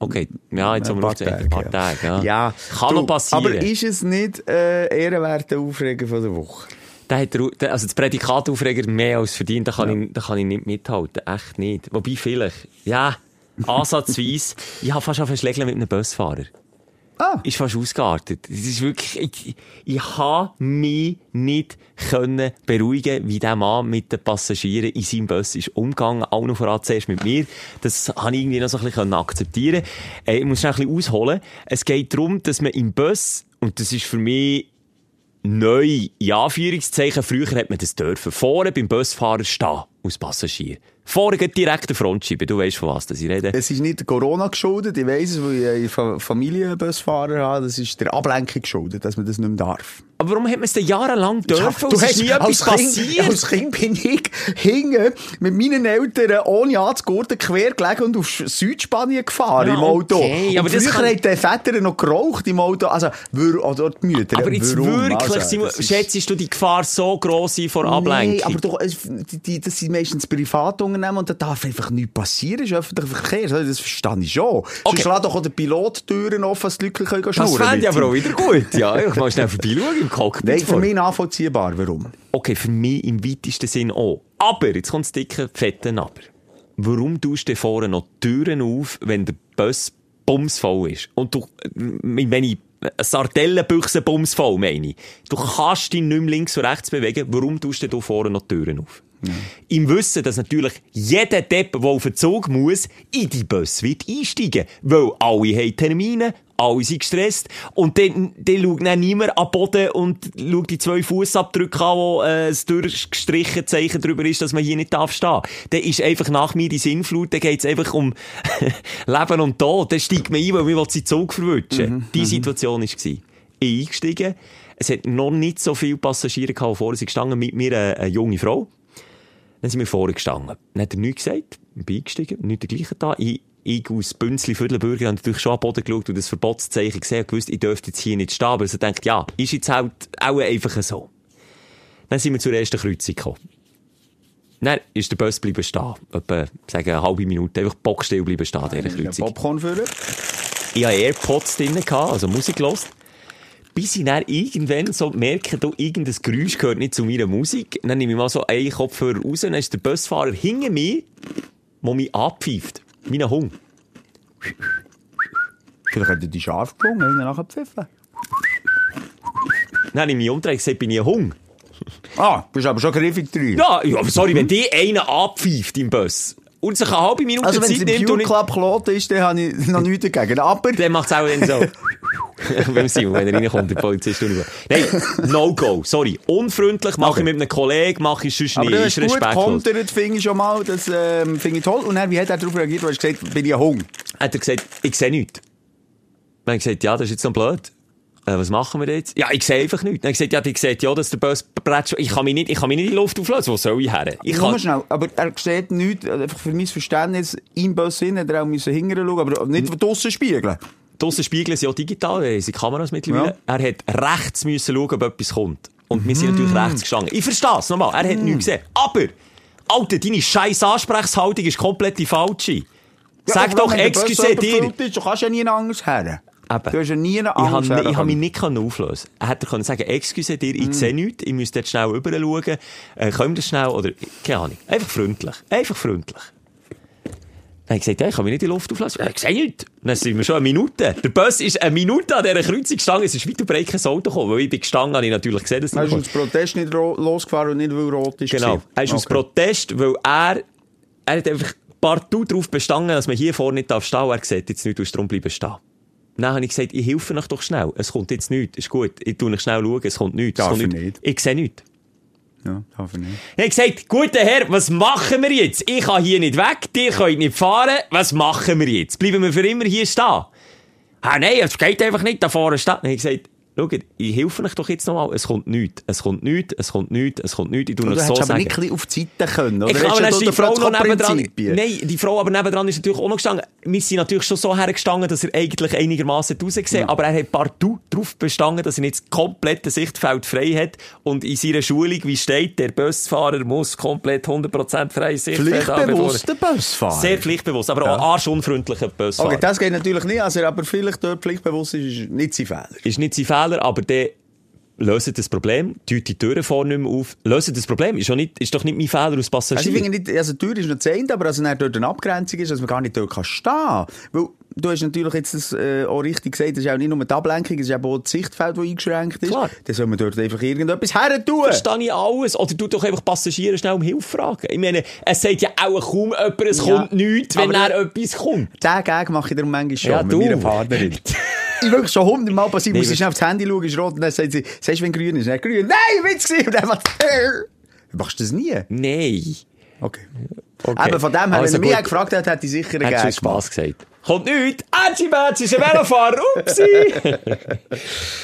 okay, ja, jetzt haben wir noch ein paar Tage, ja. ja. Kann Du, noch passieren. Aber ist es nicht äh, ehrenwerter Aufreger von der Woche? Da hat der, also das Prädikataufreger mehr als verdient, da kann, ich, da kann ich nicht mithalten. Echt nicht. Wobei vielleicht, ja, ansatzweise, ich habe fast auf Schlägeln mit einem Busfahrer. Ah. Ist fast ausgeartet. Das ist wirklich, ich, ich habe mich nicht können beruhigen, wie der Mann mit den Passagieren in seinem Bus ist umgegangen. Auch noch voran zuerst mit mir. Das habe ich irgendwie noch so ein bisschen akzeptieren äh, Ich muss schnell ein bisschen ausholen. Es geht darum, dass man im Bus, und das ist für mich neu, in Anführungszeichen, früher hat man das dürfen, vorne beim Busfahrer stehen, als Passagier. Vorne geht direkt der Frontscheibe, du weißt von was das ich rede. Es ist nicht Corona geschuldet, ich weiss es, weil ich einen Familienbusfahrer habe. Das ist der Ablenkung geschuldet, dass man das nicht mehr darf. Aber warum hat man es denn jahrelang dürfen? du hast nie etwas kind, passiert? als Kind bin ich hinten mit meinen Eltern ohne anzugurten quer gelegen und auf Südspanien gefahren Ja, im Auto. okay, und aber früher kann- haben die Väter noch geraucht im Auto, also, oder die Mütter. Aber jetzt Warum? wirklich, Also, schätzt du die Gefahr so gross vor Ablenkung? Nee, aber doch, das sind meistens Privatunternehmen und da darf einfach nichts passieren. Das ist öffentlicher Verkehr. Das verstehe ich schon. Sonst lass doch auch die Türen offen, dass die Leute können das schnurren fände ich aber auch wieder gut. Ja, ich mal schnell vorbeischauen im Cockpit. Nein, für mich nachvollziehbar. Warum? Okay, für mich im weitesten Sinn auch. Aber, jetzt kommt das dicke, fette Aber. Warum tust du vorne noch Türen auf, wenn der Bus bumsvoll ist? Und du, äh, wenn ich Sardellenbüchse bumsvoll meine, du kannst dich nicht mehr links und rechts bewegen, warum tust du vorne noch Türen auf? Im Wissen, dass natürlich jeder Depp, der auf den Zug muss, in die Bus wird einsteigen. Weil alle haben Termine, alle sind gestresst. Und dann, dann schaut dann niemand an den Boden und schaut die zwei Fußabdrücke an, wo äh, das durchgestrichene Zeichen darüber ist, dass man hier nicht darf stehen. Dann ist einfach nach mir die Sinnflut, dann geht es einfach um Leben und Tod. Dann steigt man ein, weil man seinen Zug verwutschen. die Situation war. Ich eingestiegen. Es hat noch nicht so viele Passagiere gehabt, vorne sind gestanden, mit mir eine, eine junge Frau. Dann sind wir vorne gestanden. Dann hat er nichts gesagt, bin eingestiegen, nicht der gleiche da. Ich, ich aus Bünzli, Viertelbürger, habe natürlich schon den Boden geschaut und das Verbotszeichen gesehen und gewusst, ich dürfte jetzt hier nicht stehen. Aber er denkt, ja, ist jetzt halt auch einfach so. Dann sind wir zur ersten Kreuzung gekommen. Dann ist der Bus bleiben stehen. Etwa, sagen, eine halbe Minute. Einfach bockstill bleiben stehen, an dieser Kreuzung. Popcorn füllen? Ich hatte AirPods drin, also Musik gehört. Bis ich dann irgendwann so merke, da irgendein Geräusch gehört nicht zu meiner Musik. Dann nehme ich mal so einen Kopfhörer raus, dann ist der Busfahrer hinter mir, der mich abpfeift. Mein Hund. Vielleicht hat er die scharf gesprungen und nachher pfiffen. Dann habe ich mich umgedreht und gesagt, bin ich ein Hund? Ah, bist aber schon griffig drin. Ja, ja, aber sorry, wenn die einen abpfeift im Bus und sich eine halbe Minute Also wenn es Zeit im nimmt Pure und nicht, Club Kloten ist, dann habe ich noch nichts dagegen. Aber dann macht es auch dann so. Beim Simon, wenn er reinkommt, der Polizist. so. Nein, No-Go. Sorry. Unfreundlich mache Okay. ich mit einem Kollegen, mache ich sonst Aber nicht. du Ist hast gut respektlos. kontert, finde ich schon mal. Das ähm, finde ich toll. Und dann, wie hat er darauf reagiert? Du hast gesagt, bin ich ein Hund. hat er gesagt, ich sehe nichts. Dann habe ich gesagt, ja, das ist jetzt noch blöd. Äh, was machen wir jetzt? Ja, ich sehe einfach nichts. Dann gesagt, ja, die sieht ja, dass der Bus brett Ich kann mich nicht, ich kann mich nicht in die Luft auflösen. Wo soll ich her? Ich kann, schnell, aber er sieht nichts, äh, einfach für mein Verständnis, im Bus hin, hat er auch müssen hingern schauen, aber nicht draussen spiegeln. draussen Spiegeln sind ja digital, unsere Kameras mittlerweile. Ja. Er hat rechts müssen schauen, ob etwas kommt. Und wir sind natürlich rechts gestanden. Ich verstehe es, nochmal. Er hat nichts gesehen. Aber, Alter, deine scheiß Ansprechhaltung ist komplett die falsche. Sag aber doch, excuse dir. du kannst ja nie anders her. Eben. Du hast ja nie eine Ich habe Angst. ich mich nicht auflösen Er hätte können sagen, excuse dir, Mm. ich sehe nichts, ich müsste jetzt schnell rüber schauen, äh, können das schnell, oder, keine Ahnung. Einfach freundlich. Einfach freundlich. Dann habe ich gesagt, ja, ich kann mich nicht in die Luft auflassen. Ich sehe nichts. Dann sind wir schon eine Minute. Der Bus ist eine Minute an dieser Kreuzung gestanden, es ist weit und breit kein Auto gekommen, weil ich bin gestanden, habe ich natürlich gesehen, dass Er ist aus Protest nicht losgefahren und nicht, weil rot ist. Genau. Er ist aus Okay. Protest, weil er, er hat einfach partout darauf bestanden, dass man hier vorne nicht darf stehen. Er sieht jetzt nicht, du darum bleiben stehen. Dann habe ich gesagt, ich helfe euch doch schnell. Es kommt jetzt nichts. Ist gut. Ich tue euch schnell schauen. Es kommt nichts. Es Darf kommt er nicht. Ich sehe nichts. Ja, er nicht. Ich habe gesagt, guter Herr, was machen wir jetzt? Ich kann hier nicht weg, ihr könnt nicht fahren. Was machen wir jetzt? Bleiben wir für immer hier stehen? Ah, nein, es geht einfach nicht da vorne stehen. Dann habe ich gesagt, schaut, ich helfe euch doch jetzt nochmal. Es kommt nichts. Es kommt nichts. Es kommt nichts. Es kommt nichts. Ich tue euch so aber sagen. nicht auf die Seite können, oder? Ich ist die Frau noch nebendran. Nein, die Frau aber nebendran ist natürlich auch noch gestanden. Wir sind natürlich schon so hergestanden, dass er eigentlich einigermaßen rausgesehen aber er hat partout darauf bestanden, dass er nicht das komplette Sichtfeld frei hat und in seiner Schulung, wie steht, der Busfahrer muss komplett 100% freies Sichtfeld er- Pflichtbewusster Busfahrer. Sehr pflichtbewusst, aber Ja. auch arschunfreundlicher Busfahrer. Okay, das geht natürlich nicht, also, aber vielleicht dort pflichtbewusst ist, ist nicht sein Fehler. ist nicht sein Fehler, aber der löst das Problem, tut die Türen vorne nicht mehr auf, löst das Problem, ist, nicht, ist doch nicht mein Fehler als Passagier. Also ich finde nicht, also die Tür ist noch zu Ende, aber also dann dort eine Abgrenzung ist, dass man gar nicht dort kann stehen. Weil du hast natürlich jetzt das äh, auch richtig gesagt, das ist auch nicht nur die Ablenkung, es ist eben auch das Sichtfeld, das eingeschränkt ist. Klar. Dann soll man dort einfach irgendetwas her tun. Verstehe ich alles. Oder du doch einfach Passagiere schnell um Hilfe fragen. Ich meine, es sagt ja auch kaum jemand, es Ja. kommt nichts, wenn Aber- er etwas kommt. Den Gag mache ich darum manchmal schon Ja, mit du. meiner Partnerin. ich wirklich schon hundertmal passiert, Nee, muss ich schnell aufs Handy schauen, ist rot, und dann sagt sie, sagst du, wenn grün ist? Dann grün. Nein, Witz gewesen. Und dann macht Machst du das nie? Nein. Okay. Okay. Aber von dem her, Also wenn er mich gefragt hat, hätte ich sicher einen Gag Spass gesagt. Kommt nichts. Atschi Batsch ist ein Velofahrer. Upsi.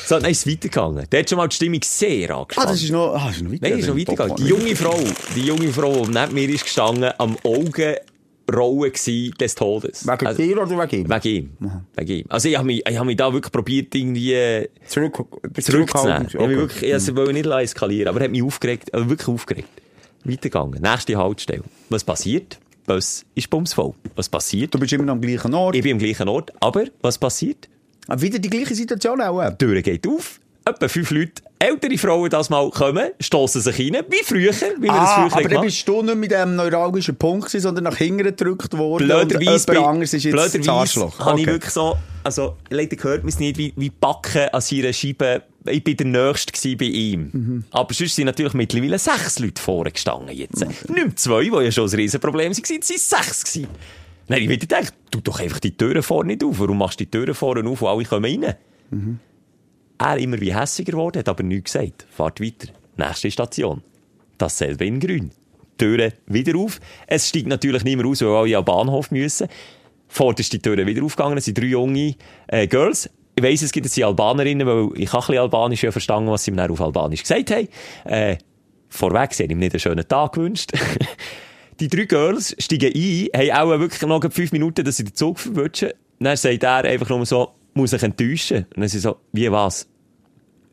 so, dann ist es weitergegangen. Der hat schon mal die Stimmung sehr Ah, angespannt. das ist noch, ah, das ist noch weiter. Nein, ist noch weitergegangen. Die junge Frau, die junge Frau, die neben mir ist gestanden, am gsi des Todes. Wegen Also- dir oder wegen ihm? Wegen ihm. Wegen ihm. Also ich habe mich, ich hab mich da wirklich probiert, irgendwie äh, Zurück, zurückzunehmen. Ich, hab mich Okay. wirklich, ich also, wollte nicht eskalieren, aber er hat mich aufgeregt, also wirklich aufgeregt. Weitergegangen. Nächste Haltestelle. Was passiert? Was ist bumsvoll? Was passiert? Du bist immer noch am gleichen Ort. Ich bin am gleichen Ort, aber was passiert? Aber wieder die gleiche Situation auch. Die Tür geht auf, etwa fünf Leute, ältere Frauen das mal kommen, stoßen sich rein, wie früher, wie wir das Ah, früher aber dann gemacht bist du nicht mit dem neuralgischen Punkt gewesen, sondern nach hinten gedrückt worden. Blöderweise, und jemand ist jetzt das Arschloch. habe ich Okay. wirklich so, also, leider gehört man es nicht, wie, wie Backen an seiner Scheibe. Ich bin der Nächste bei ihm. Mhm. Aber sonst sind natürlich mittlerweile sechs Leute vorne gestanden jetzt. Nicht mehr zwei, die ja schon ein Riesenproblem waren, es sind sechs gewesen. Nein, ich würde denken, tu doch einfach die Türen vorne nicht auf. Warum machst du die Türen vorne auf und alle kommen rein? Mhm. Er immer wie hässiger geworden, hat aber nichts gesagt. Fahrt weiter. Nächste Station. Dasselbe in grün. Türen wieder auf. Es steigt natürlich nicht mehr aus, weil alle am Bahnhof müssen. Vorderst die Türen wieder aufgegangen. Es sind drei junge äh, Girls. Ich weiss, es gibt jetzt die Albanerinnen, weil ich habe ein bisschen Albanisch ja verstanden, was sie mir dann auf Albanisch gesagt haben. Äh, vorweg, sie haben ihm nicht einen schönen Tag gewünscht. die drei Girls steigen ein, haben auch wirklich noch fünf Minuten, dass sie den Zug verwutschen. Dann sagt er einfach nur so, muss ich enttäuschen. Und dann sind sie so, wie was?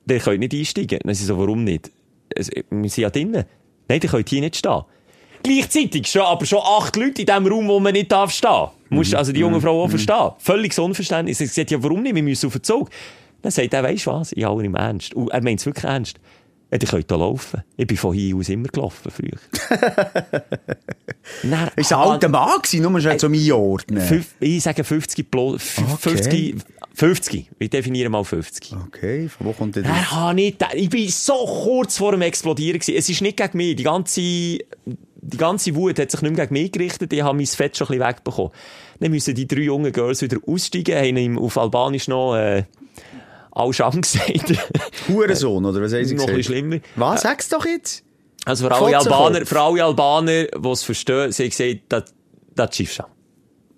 Der könnt nicht einsteigen. Dann sind sie so, warum nicht? Wir sind ja drinnen. Nein, der könnt hier nicht stehen. Gleichzeitig schon, aber schon acht Leute in dem Raum, wo man nicht darf stehen. Musst also die junge Frau auch verstehen. Völliges Unverständnis. Sie sagt, ja, warum nicht? Wir müssen auf den Zug. Dann sagt er, weisst du was? Ich habe im Ernst. Und er meint es wirklich ernst. Ja, ihr könnt hier laufen. Ich bin von hier aus immer gelaufen, früher. Dann Ist ein hat- alter Mann gewesen, nur schnell zum Einordnen. Ich sage 50 plus, f- Okay. 50, 50. Ich definiere mal 50. Okay, von wo kommt denn das? Er hat nicht, ich bin so kurz vor dem Explodieren gewesen. Es ist nicht gegen mich. Die ganze, die ganze Wut hat sich nicht mehr gegen mich gerichtet. Ich habe mein Fett schon ein bisschen wegbekommen. Dann müssen die drei jungen Girls wieder aussteigen, haben ihm auf Albanisch noch, äh, Al-Sham gesagt. Hurensohn, oder was haben sie noch ein bisschen schlimmer. Was, sag's doch jetzt? Also für alle. Albaner, für alle Albaner, die es verstehen, sie haben gesagt, das, das ist schon.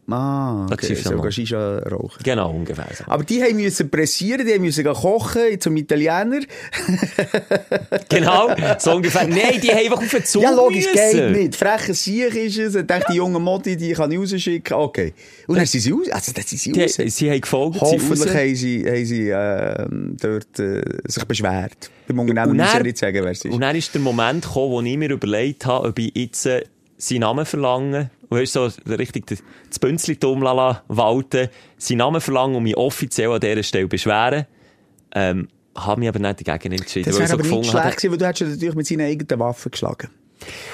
Ah, Das okay, ist sogar. Shisha rauchen. Genau, ungefähr so. Aber die haben müssen pressieren, die müssen kochen zum Italiener. Genau, so ungefähr. Nein, die haben einfach auf den Zug Ja, logisch, müssen. geht nicht. Frecher Sieg ist es. Ich dachte, die junge Modi, die kann ich rausschicken. Okay. Und dann sind sie raus. Also, dann sind sie Die, raus. sie haben gefolgt, sie Hoffentlich raus. haben sie, haben sie ähm, dort äh, sich beschwert. Beim Unternehmen muss ja nicht sagen, wer es ist. Und dann ist der Moment gekommen, wo ich mir überlegt habe, ob ich jetzt äh, seinen Namen verlange und hast so richtig das Bünzlitum walten, seinen Namen verlangen und mich offiziell an dieser Stelle beschweren. Ähm, habe mich aber nicht dagegen entschieden. Das wäre so aber nicht schlecht gewesen, weil du hättest natürlich mit seinen eigenen Waffen geschlagen.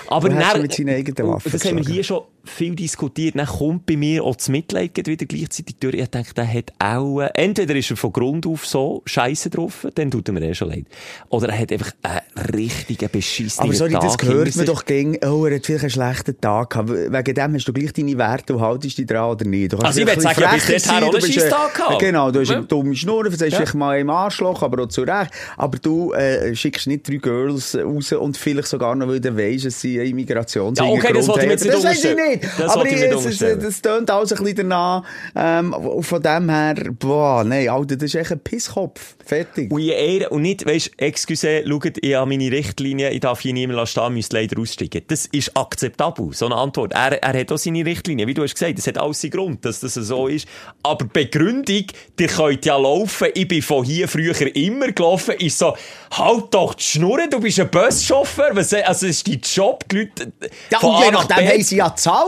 Aber dann- ihn mit seinen eigenen und Waffen Das haben wir geschlagen. hier schon viel diskutiert. Dann kommt bei mir auch das Mitleid wieder gleichzeitig durch. Ich denke, der hat auch, äh, entweder ist er von Grund auf so scheiße drauf, dann tut er mir eh schon leid. Oder er hat einfach einen richtigen beschissenen Aber sorry, Tag das hört man sich. doch gegen, oh, er hat vielleicht einen schlechten Tag gehabt. Wegen dem hast du gleich deine Werte und haltest dich dran oder nicht. Also ich ein würd bisschen sagen, bis dorthin sein, auch einen bist, äh, Scheisstag gehabt. Genau, du hast Ja. eine dumme Schnur, versagst Ja. vielleicht mal im Arschloch, aber auch zurecht. Aber du äh, schickst nicht drei Girls raus und vielleicht sogar noch, weil du weisst, dass sie einen Immigrationshintergrund Ja, okay, das wollte ich mir jetzt nicht Nicht. Das aber ich es- es- das tönt alles ein bisschen danach. Ähm, von dem her, boah, nein, Alter, das ist echt ein Pisskopf. Fertig. Und, Ehre, und nicht, weisst, excuse, schaut, ich habe meine Richtlinie, ich darf hier niemand stehen, müsste leider aussteigen. Das ist akzeptabel, so eine Antwort. Er, er hat auch seine Richtlinie, wie du hast gesagt, das hat alles seinen Grund, dass das so ist. Aber die Begründung, ihr könnt ja laufen, ich bin von hier früher immer gelaufen, ist so, halt doch die Schnurren, du bist ein Buschauffeur, also es ist dein Job, die Leute, Ja, und je nach nachdem haben sie ja gezahlt.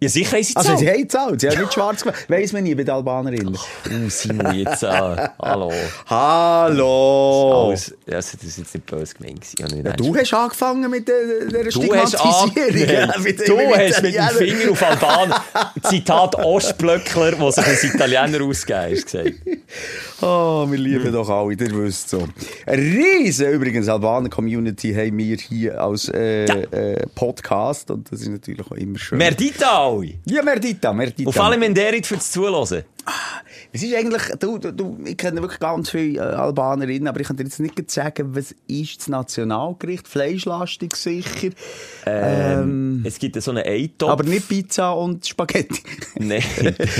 Ja, sicher haben sie Also, sie gezahlt. haben gezahlt. Sie haben nicht schwarz gemacht. Weiss man nie bei den Albanerinnen. Oh, Simon, jetzt, äh, hallo. Hallo! Alles, also, das ist jetzt nicht böse gemeint Ja, du hast angefangen mit der, der Du hast, an, Stigmatisierung. Ja, mit- du mit hast mit dem. Finger auf Alban, Zitat Ostblöckler, der sich als Italiener ausgegeben hat, gesagt. Oh, wir lieben doch alle, ihr wisst so. Riesen, übrigens, Albaner-Community haben wir hier als äh, äh, Podcast und das ist natürlich auch immer schön. Merdita alle. ja, Merdita, Merdita. Auf alle Menderit fürs Zuhören. Es ist eigentlich, du, du, ich kenne wirklich ganz viele äh, Albanerinnen, aber ich kann dir jetzt nicht sagen, was ist das Nationalgericht? Fleischlastig sicher, Ähm, es gibt so einen Eintopf. aber nicht Pizza und Spaghetti. Nein,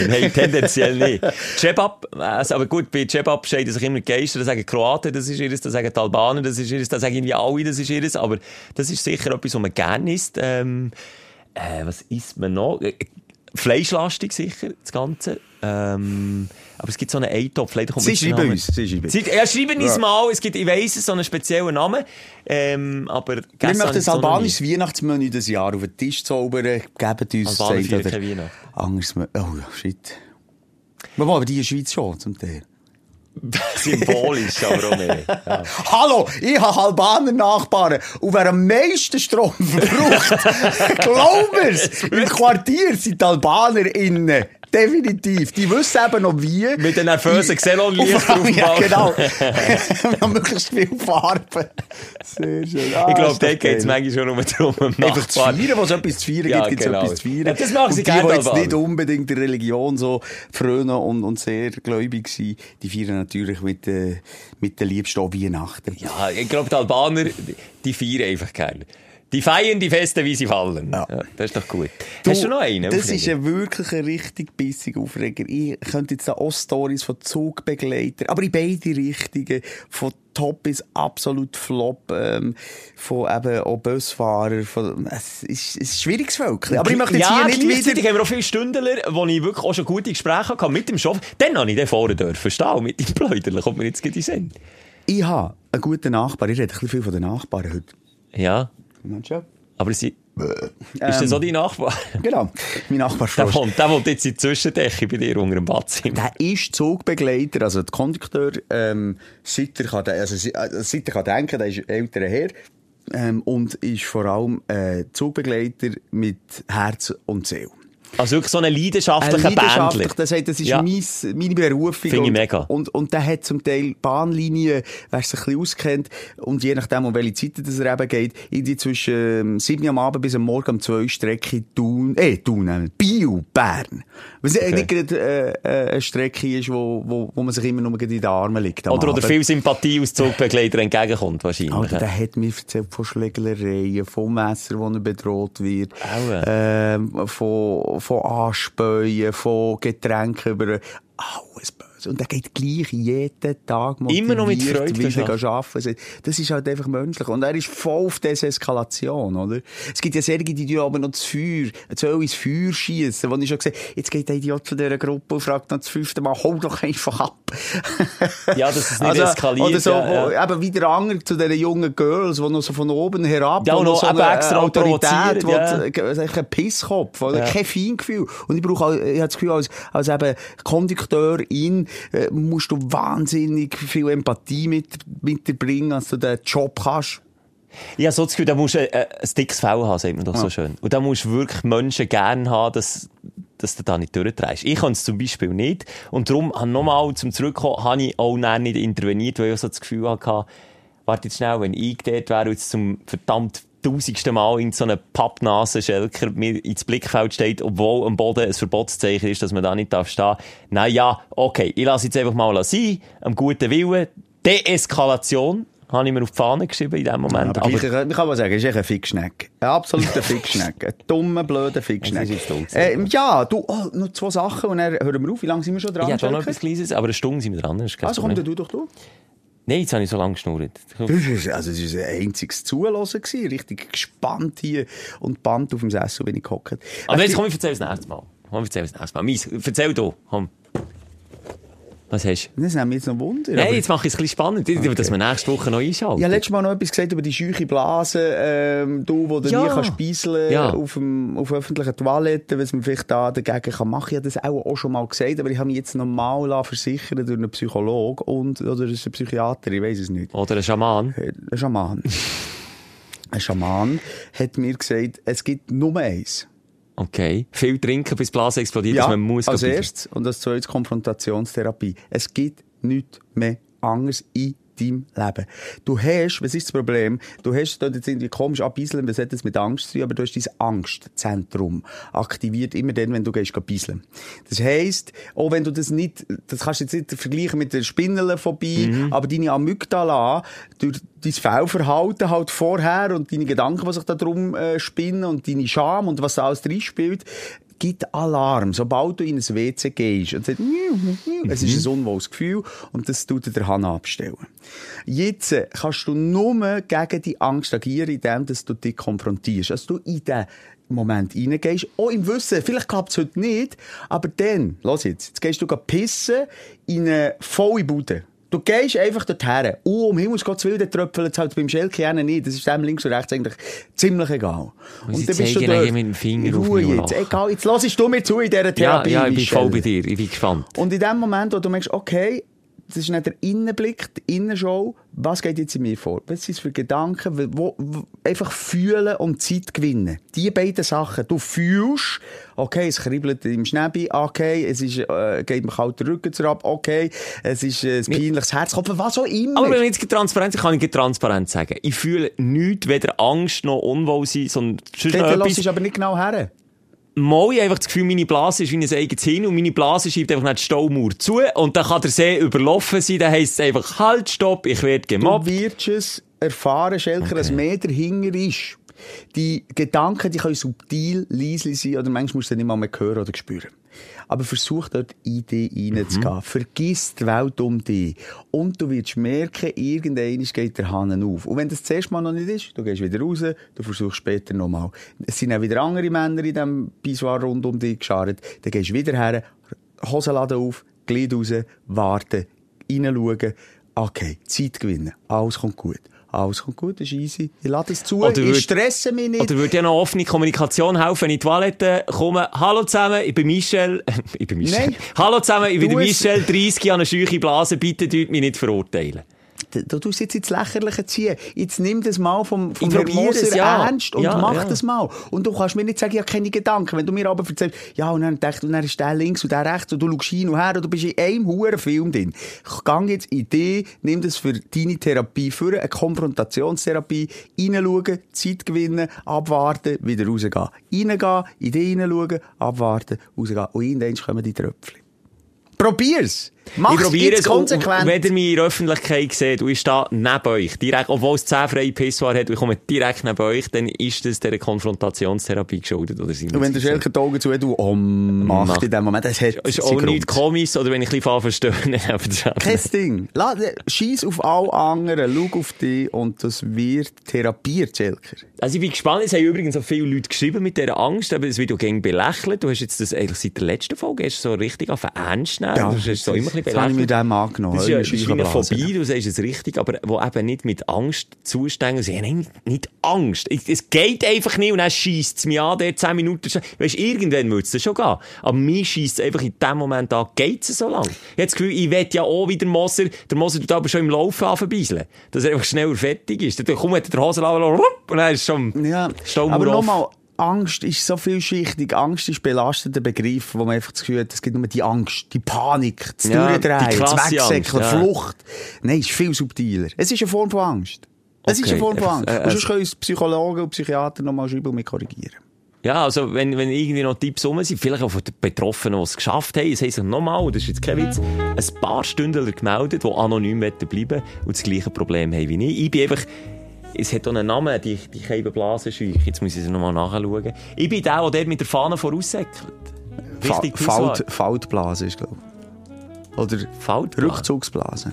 nein, tendenziell nicht. Cebab, also, aber gut, bei Cebab scheiden sich immer die Geister, da sagen Kroaten, das ist ihres, da sagen die Albaner, das ist ihres, da sagen irgendwie alle, das ist ihres, aber das ist sicher etwas, was man gerne isst. Ähm, äh, was isst man noch? Äh, Fleischlastig sicher, das Ganze. Ähm, aber es gibt so einen Eintopf, leider kommt Sie schreiben uns, sie schreiben uns. Sie, ja, schreiben uns Ja. mal, es gibt, ich weiss es, so einen speziellen Namen, ähm, aber Wir möchten ich ein so Weihnachtsmenü dieses Jahr auf den Tisch zaubern. Gebt uns feiern oder Weihnachten. Anderes Menü. Oh shit. Aber die in der Schweiz schon, zum Teil. Symbolisch, aber auch mehr. Ja. Hallo, ich habe Albaner Nachbarn. Und wer am meisten Strom verbraucht, glaub mir's, im Quartier sind die Albaner innen. Definitiv. Die wissen eben noch wie. Mit den nervösen Xenonlichtern auf dem Ja, genau. Wir haben möglichst viel Farbe. Sehr schön. Ah, Ich glaube, da geht es manchmal schon nur darum, Einfach zu feiern, wo es etwas zu feiern Ja, gibt, gibt es genau. etwas zu feiern. Ja, das machen sie und die, gerne, die jetzt nicht unbedingt der Religion so frönen und, und sehr gläubig sind, die feiern natürlich mit, äh, mit der Liebsten auch Weihnachten. Ja, ich glaube, die Albaner, die feiern einfach gerne. Die feiern die Feste, wie sie fallen. Ja. das ist doch gut. Hast du noch einen? Das Aufreger? ist ein wirklich ein richtig bissiger Aufreger. Ich könnte jetzt auch Stories von Zugbegleitern, aber in beide Richtungen, von Top bis absolut Flop, ähm, von eben auch Busfahrer, von, es ist, es ist ein schwieriges Völkchen. Aber ich möchte jetzt ja, hier nicht wieder... haben wir auch viele Stündler, wo ich wirklich auch schon gute Gespräche hatte mit dem Chauffeur. Dann habe ich den vorne dürfen stehen, mit dem Pläuderle, kommt mir jetzt gerade in den Sinn. Ich habe einen guten Nachbar, ich rede ein bisschen viel von den Nachbarn heute. Ja, Meinst du? aber sie... ist das so dein Nachbar? Genau, mein Nachbar Der wohnt, der wohnt jetzt in der Zwischendecke bei dir unter dem Badzimmer. Der ist Zugbegleiter, also der Kondukteur, ähm, seit er kann, also, äh, seit er kann denken, der ist älterer Herr, ähm, und ist vor allem, äh, Zugbegleiter mit Herz und Seele. Also wirklich so ein leidenschaftlicher leidenschaftlich, Bändler. das, heißt, das ist Ja. mein, meine Berufung. Finde ich und, mega. Und, und der hat zum Teil Bahnlinien, wer sich ein bisschen auskennt, und je nachdem, um welche Zeiten das er eben geht, irgendwie zwischen ähm, 7 Uhr am Abend bis am Morgen um 2 Strecke Thun, äh, Thun, äh, Biel, Bern. Was okay. nicht gerade äh, äh, eine Strecke ist, wo, wo, wo man sich immer nur in die Arme liegt. am Oder, oder viel Sympathie aus Zugbegleiter entgegenkommt, wahrscheinlich. Alter, der hat mir erzählt von Schlägereien, von Messer, wo er bedroht wird, ähm, von, von Anspäuen, von Getränken über alles böse. Und der geht gleich jeden Tag Immer noch mit motiviert Freude wieder arbeiten. arbeiten. Das ist halt einfach menschlich. Und er ist voll auf Deseskalation, oder? Es gibt ja solche, die tun aber noch das Feuer, jetzt soll ins Feuer schießen, wo ich schon gesehen jetzt geht der Idiot von dieser Gruppe und fragt noch das fünfte Mal, hol doch einfach ab. Ja, dass es nicht eskaliert, Oder so, ja, ja. eben wie der Anger zu diesen jungen Girls, die noch so von oben herab, Ja, und noch so eine extra Autorität, ja. die- äh, eigentlich ein Pisskopf, oder? Ja. Kein Feingefühl. Und ich brauche, auch- ich habe das Gefühl, als, als eben Kondukteurin, äh, musst du wahnsinnig viel Empathie mit, mit dir bringen, als du den Job kannst. Ja, so das Gefühl, da musst du äh, ein dickes Fell haben, sagt man doch so schön. Und da musst du wirklich Menschen gerne haben, dass, dass du da nicht durchdrehst. Ich kann es zum Beispiel nicht. Und darum, habe nochmal zum Zurückkommen, habe ich auch nicht interveniert, weil ich so das Gefühl hatte, warte jetzt schnell, wenn ich dort wäre und jetzt zum verdammt tausendsten Mal in so einer Pappnasenschelker mir ins Blickfeld steht, obwohl am Boden ein Verbotszeichen ist, dass man da nicht darf stehen. Na ja, okay, ich lasse jetzt einfach mal sein, am guten Willen. Deeskalation, habe ich mir auf die Fahne geschrieben in dem Moment. Aber, ich, ich kann mal sagen, es ist echt ein Fickschneck. Ein absoluter Fickschneck. Ein dummer, blöder Fickschneck. Äh, ja, du, oh, noch zwei Sachen und dann hören wir auf. Wie lange sind wir schon dran? ich habe schon noch etwas Kleines, aber eine Stunde sind wir dran. Also komm, du doch du. Nein, jetzt habe ich so lange geschnurrt. Also, es war ein einziges gewesen. Richtig gespannt hier und band auf dem Sessel, wenn ich gehockt. Aber Es jetzt komm, ich erzähl das nächste Mal. Komm, ich erzähl das nächste Mal. Mies, erzähl du, komm. Was hast du? Das nimmt mich jetzt noch Wunder. Nein, jetzt mache ich es ein bisschen spannend, dass wir nächste Woche noch einschalten. Habe letztes Mal noch etwas gesagt über die scheuche Blase, ähm, du, wo du Ja. nie kannst speiseln Ja. auf, dem, auf öffentlichen Toiletten, was man vielleicht da dagegen kann machen. Ich habe das auch, auch schon mal gesagt, aber ich habe mich jetzt nochmal versichern durch einen Psychologen und, oder ist es ein Psychiater, ich weiß es nicht. Oder ein Schaman. Ein Schaman. ein Schaman hat mir gesagt, es gibt nur eins. Okay. Viel trinken, bis die Blase explodiert, dass man muss. als erstes und als zweites Konfrontationstherapie. Es gibt nichts mehr anderes in deinem Leben. Du hast, was ist das Problem? Du hast dort jetzt irgendwie komisch abbeiseln, was hat das mit Angst zu tun, aber du hast dein Angstzentrum aktiviert immer dann, wenn du gehst beiseln. Das heisst, auch wenn du das nicht, das kannst du jetzt nicht vergleichen mit der Spinnenphobie, Mhm. aber deine Amygdala, durch dein Fehlverhalten halt vorher und deine Gedanken, die sich da drum äh, spinnen und deine Scham und was da alles drin spielt, gibt Alarm, sobald du in ein WC gehst. Und sagt, es ist ein unwohles Gefühl und das tut dir der Hahn abstellen. Jetzt äh, kannst du nur gegen die Angst agieren, indem dass du dich konfrontierst. Also du in den Moment reingehst, auch im Wissen, vielleicht klappt es heute nicht, aber dann, los jetzt, jetzt gehst du pissen in eine volle Bude. Du gehst einfach dorthin. Oh, um Himmels Gottes Willen, der tröpfelt es halt beim Schelke nicht. Das ist dem links und rechts eigentlich ziemlich egal. Und sie zeigen eigentlich mit dem Finger Ruhe und jetzt. Egal, jetzt lass du mir zu in dieser Ja, Therapie, ja, ich bin voll bei dir. Ich bin gespannt. Und in dem Moment, wo du merkst, okay, das ist nicht der Innenblick, die Innenschau, was geht jetzt in mir vor? Was sind es für Gedanken? Wo, wo, einfach fühlen und Zeit gewinnen. Die beiden Sachen. Du fühlst, okay, es kribbelt im Schnäbi, okay, es ist, äh, geht mir kalt der Rücken ab, okay, es ist äh, ein peinliches Herzklopfen, was auch immer. Aber wenn ich jetzt transparent kann ich transparent sagen. Ich fühle nichts, weder Angst noch Unwohlsein, sondern sonst noch etwas. lässt aber nicht genau her. Mal ich einfach das Gefühl, meine Blase ist wie ein eigenes Hin und meine Blase schiebt einfach nicht die Staumauer zu und dann kann der See überlaufen sein, dann heisst es einfach, halt, stopp, ich werde Du gemobbt. wirst es erfahren, Schelker, dass mehr dahinter ist. Die Gedanken, die können subtil, leise sein, oder manchmal musst du nicht mal mehr hören oder spüren. Aber versuch dort in dich reinzugehen. Vergiss die Welt um dich. Und du wirst merken, irgendwann geht der Hahn auf. Und wenn das das erste Mal noch nicht ist, du gehst wieder raus, du versuchst später nochmal. Es sind auch wieder andere Männer in diesem Pissoir rund um dich geschart. Dann gehst du wieder her, Hosenladen auf, Glied raus, warten, reinschauen. Okay, Zeit gewinnen. Alles kommt gut. Alles kommt gut, ist easy. Ich lade es zu, Oder ich würd- stresse mich nicht. Oder würde ja noch offene Kommunikation helfen, wenn ich in die Toilette komme. Hallo zusammen, ich bin Michel. ich bin Michel. Nein. Hallo zusammen, ich bin Michel, 30 Jahre eine scheuche Blase, bitte tut mich nicht verurteilen. Du tust jetzt ins Lächerliche ziehen. Jetzt nimm das mal vom, vom Ich Herrn Moser ja. ernst und Ja, mach ja. das mal. Und du kannst mir nicht sagen, ich habe keine Gedanken. Wenn du mir aber erzählst, ja, und dann denkst du, dann ist der links und der rechts und du schaust hin und her und du bist in einem huren Film drin. Gang jetzt in die, nimm das für deine Therapie für eine Konfrontationstherapie, reinschauen, Zeit gewinnen, abwarten, wieder rausgehen. Reingehen, in die reinschauen, abwarten, rausgehen. Und irgendwann kommen die Tröpfchen. Probier's. Mach's ich probiere jetzt es, konsequent. und wenn ihr mich in der Öffentlichkeit seht und ich stehe neben euch, direkt, obwohl es 10 freie Pissoir hat, und ich komme direkt neben euch, dann ist das dieser Konfrontationstherapie geschuldet, oder sind Und wenn der Schelker die Augen zu du um macht Macht. in dem Moment, das hat ist auch nichts Grund. komisch, oder wenn ich ein bisschen verstehe, dann Kein Ding. Scheiss auf alle anderen, schau auf dich und das wird therapiert, Schelker. Also ich bin gespannt, es haben übrigens auch viele Leute geschrieben mit dieser Angst, aber es wird auch gegen belächelt. Du hast jetzt das eigentlich seit der letzten Folge hast du so richtig auf ernst du hast so immer ein bisschen das habe ich mir belächelt. dem angenommen. Das ist ja ist eine. Phobie, du sagst es richtig, aber wo eben nicht mit Angst zustehen. Sie haben nicht, nicht Angst. Es geht einfach nicht und dann scheisst es mich an, der 10 Minuten. schon- Weisst, irgendwann würde es schon gehen. Aber mir scheisst es einfach in dem Moment an, geht es so lang. Ich habe das Gefühl, ich will ja auch wie der Moser, der Moser tut aber schon im Laufen anverbeiseln. Dass er einfach schneller fertig ist. Dann kommt der Hosenlager und dann ist schon Ja, Staumauer aber nochmal, Angst ist so vielschichtig. Angst ist belastender Begriff, wo man einfach das Gefühl hat, es gibt nur die Angst, die Panik, das Ja, Durchdrehen, das Wegsäckeln, ja. Flucht. Nein, es ist viel subtiler. Es ist eine Form von Angst. Es ist Okay, eine Form von Angst. äh, und sonst also- können uns Psychologen und Psychiater nochmal schreiben und korrigieren. Ja, also, wenn, wenn irgendwie noch Tipps rum sind, vielleicht auch von den Betroffenen, die es geschafft haben, es haben sich nochmal, das ist jetzt kein Witz, ein paar Stündler gemeldet, die anonym bleiben und das gleiche Problem haben wie ich. Ich bin einfach, es hat auch einen Namen, die, die Keibenblasenscheuche. Jetzt muss ich es nochmal nachschauen. Ich bin der, der mit der Fahne voraussäckelt. Richtig Fa Faltblase ist, glaube ich. Oder Faltblase. Rückzugsblase.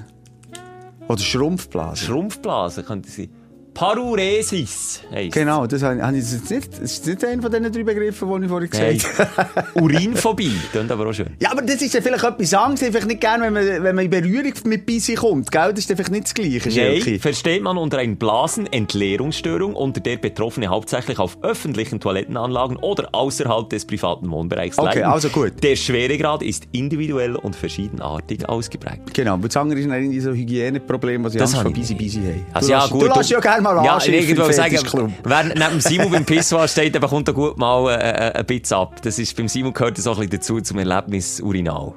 Oder Schrumpfblase. Schrumpfblase könnte sein. Paruresis heisst Genau, das habe ich, habe jetzt nicht, das ist nicht einer von diesen drei Begriffen, die ich vorhin gesagt habe. Urinphobie, klingt aber auch schön. Ja, aber das ist ja vielleicht etwas anderes. Ich vielleicht nicht gerne, wenn man, wenn man in Berührung mit Bisi kommt. Gell? Das ist vielleicht nicht das Gleiche, Nein, Schelke. versteht man unter einer Blasenentleerungsstörung, unter der Betroffene hauptsächlich auf öffentlichen Toilettenanlagen oder außerhalb des privaten Wohnbereichs Okay, leiden. also gut. Der Schweregrad ist individuell und verschiedenartig ausgeprägt. Genau, aber das andere ist irgendwie so Hygieneproblem, was ich Das Angst habe vor. Bisi haben. Also du ja, lässt, gut, du lässt ja gerne mal Ja, anschiffen im wollte sagen, wer neben Simon beim Pissoir steht, der bekommt da gut mal äh, äh, ein bisschen ab. Das ist, beim Simon gehört das auch ein bisschen dazu, zum Erlebnis Urinal.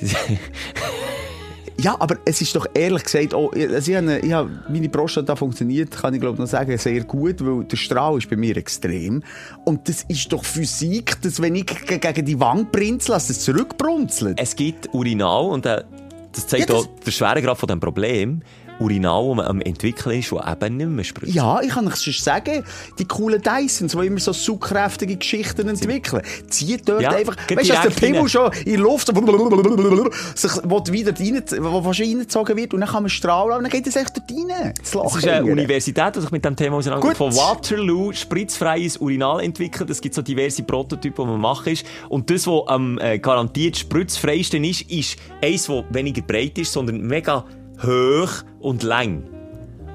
Ja, aber es ist doch ehrlich gesagt, auch, also ich habe, ich habe, meine Prostata funktioniert, kann ich glaube noch sagen, sehr gut, weil der Strahl ist bei mir extrem. Und das ist doch Physik, dass wenn ich ge- gegen die Wand brinzel, dass das zurückbrunzelt. Es gibt Urinal und äh, das zeigt Ja, das- auch der Schweregrad von dem Problem. Urinal, das man am entwickeln ist, das eben nicht mehr spritzt. Ja, ich kann euch schon sagen, die coolen Dysons, die immer so zugkräftige Geschichten entwickeln, zieht dort Ja, einfach, weißt du, dass der Pimmel schon in Luft sich wieder rein, wo fast reingezogen wird und dann kann man strahlen und dann geht es echt dort rein. Das Es ist eine. Universität, die sich mit dem Thema auseinandersetzt. Von Waterloo spritzfreies Urinal entwickelt. Es gibt so diverse Prototypen, die man machen ist. Und das, was am äh, garantiert spritzfreiste ist, ist eins, das weniger breit ist, sondern mega hoch und lang.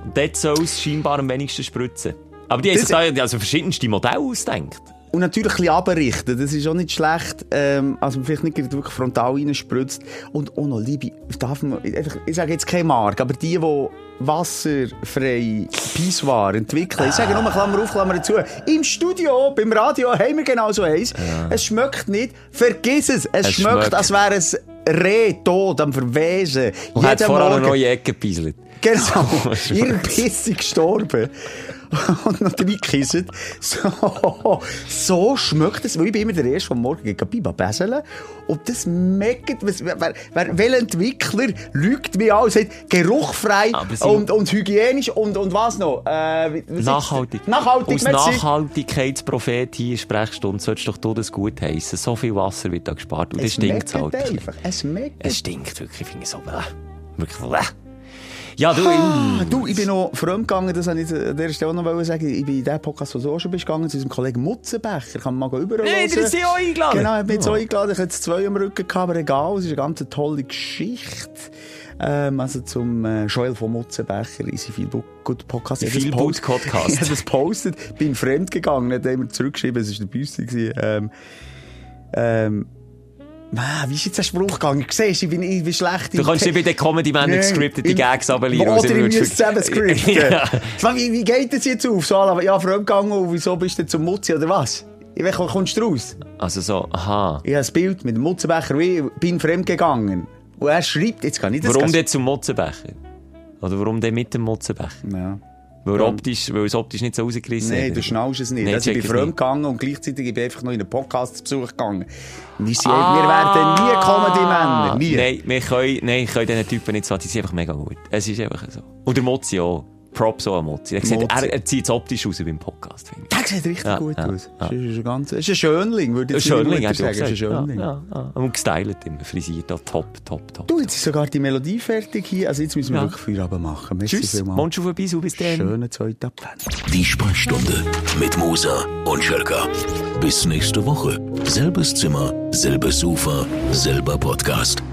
Und dort soll es scheinbar am wenigsten spritzen. Aber die haben sich da also verschiedenste Modelle ausgedacht. Und natürlich ein bisschen runterrichten, das ist auch nicht schlecht. Ähm, also vielleicht nicht wirklich frontal reinspritzt. Und auch noch, liebe, darf man, einfach, ich sage jetzt keine Marke, aber die, die wasserfrei Pissoir entwickeln, ich sage nur Klammer auf, Klammer zu, im Studio, beim Radio haben wir genau so eins. Es schmeckt nicht, vergiss es, es, Es schmeckt, schmeckt. als wäre es Reh tot am Verwesen. Und hat vorher eine Morgen. neue Ecke gepieselt. Genau. Ihr. Biss gestorben. Und noch reingekissen. So, so schmeckt es. Weil ich bin immer der Erste, der Morgen geht Biba beseln. Und das meckt, was- wer, wer, welcher Entwickler lügt mich an und sagt, geruchfrei sie- und, und hygienisch und, und was noch? Äh, wie- was ist- Nachhaltig. Nachhaltig, Als merci. Nachhaltigkeitsprophet hier in Sprechstunde solltest doch du das gut heissen. So viel Wasser wird da gespart. Und das Es stinkt halt. einfach. Es. Es stinkt wirklich, ich finde es so. Wirklich. Ja, du, Ah, du, ich bin noch fremd gegangen, das wollte ich an dieser Stelle auch noch sagen. Ich bin in diesem Podcast, wo du auch schon bist, gegangen, zu unserem Kollegen Mutzenbecher. Kann man mal überall Nein, der ist ja auch eingeladen. Genau, hat mich jetzt Ja. auch eingeladen. Ich hatte jetzt zwei am Rücken, gehabt, aber egal, es ist eine ganz tolle Geschichte. Ähm, also zum äh, Joel von Mutzenbecher in sein Feel Good Podcast. Ich Good Podcast. Ich habe das postet, bin fremd gegangen, hat immer zurückgeschrieben, es war der Büste. Ähm, ähm, Ah, wie ist jetzt der Spruch gegangen? Du siehst, ich bin, ich bin schlecht du kannst nicht bei den Comedy Man Nein, gescriptete im- Gags runterlieren. Oder ihr müsst zusammen skripten. ja. ja. wie, wie geht das jetzt auf? So, ja, fremdgegangen und wieso bist du zum Mutzi oder was? Ich weiß, kommst du raus? Also so, aha. Ich habe ein Bild mit dem Mutzenbecher, ich bin fremdgegangen. Und er schreibt, jetzt kann ich das Warum denn zum Mutzenbecher? Oder warum denn mit dem Mutzenbecher? Ja. Weil, Ja. optisch, weil es optisch nicht so rausgerissen Nein, hat. du schnallst es nicht. Nein, also ich bin fremd gegangen und gleichzeitig bin ich einfach noch in einen Podcast zu Besuch gegangen. Wir, sind, Ah. wir werden nie Comedy-Männer. Nie. Nein, wir können, nein, können diesen Typen nicht so, die sind einfach mega gut. Es ist einfach so. Und der auch. Props auch an Mozzi. Er, sieht, er, er zieht es optisch raus beim Podcast, finde ich. Der sieht richtig Ja, gut ja, aus. ja. Das ist ein, ganz, ist ein Schönling, würde ich Schönling, sagen. er Das ist ein gesagt. Schönling. Ja, ja, ja. Und gestylt immer, frisiert, auch top, top, top. Du, jetzt ist sogar die Melodie fertig hier. Also jetzt müssen wir Ja. wirklich Feierabend machen. Merci Tschüss, schon vorbei, so bis dann. Schönen zweiten Advent. Die Sprechstunde mit Musa und Schelka. Bis nächste Woche. Selbes Zimmer, selbes Sofa, selber Podcast.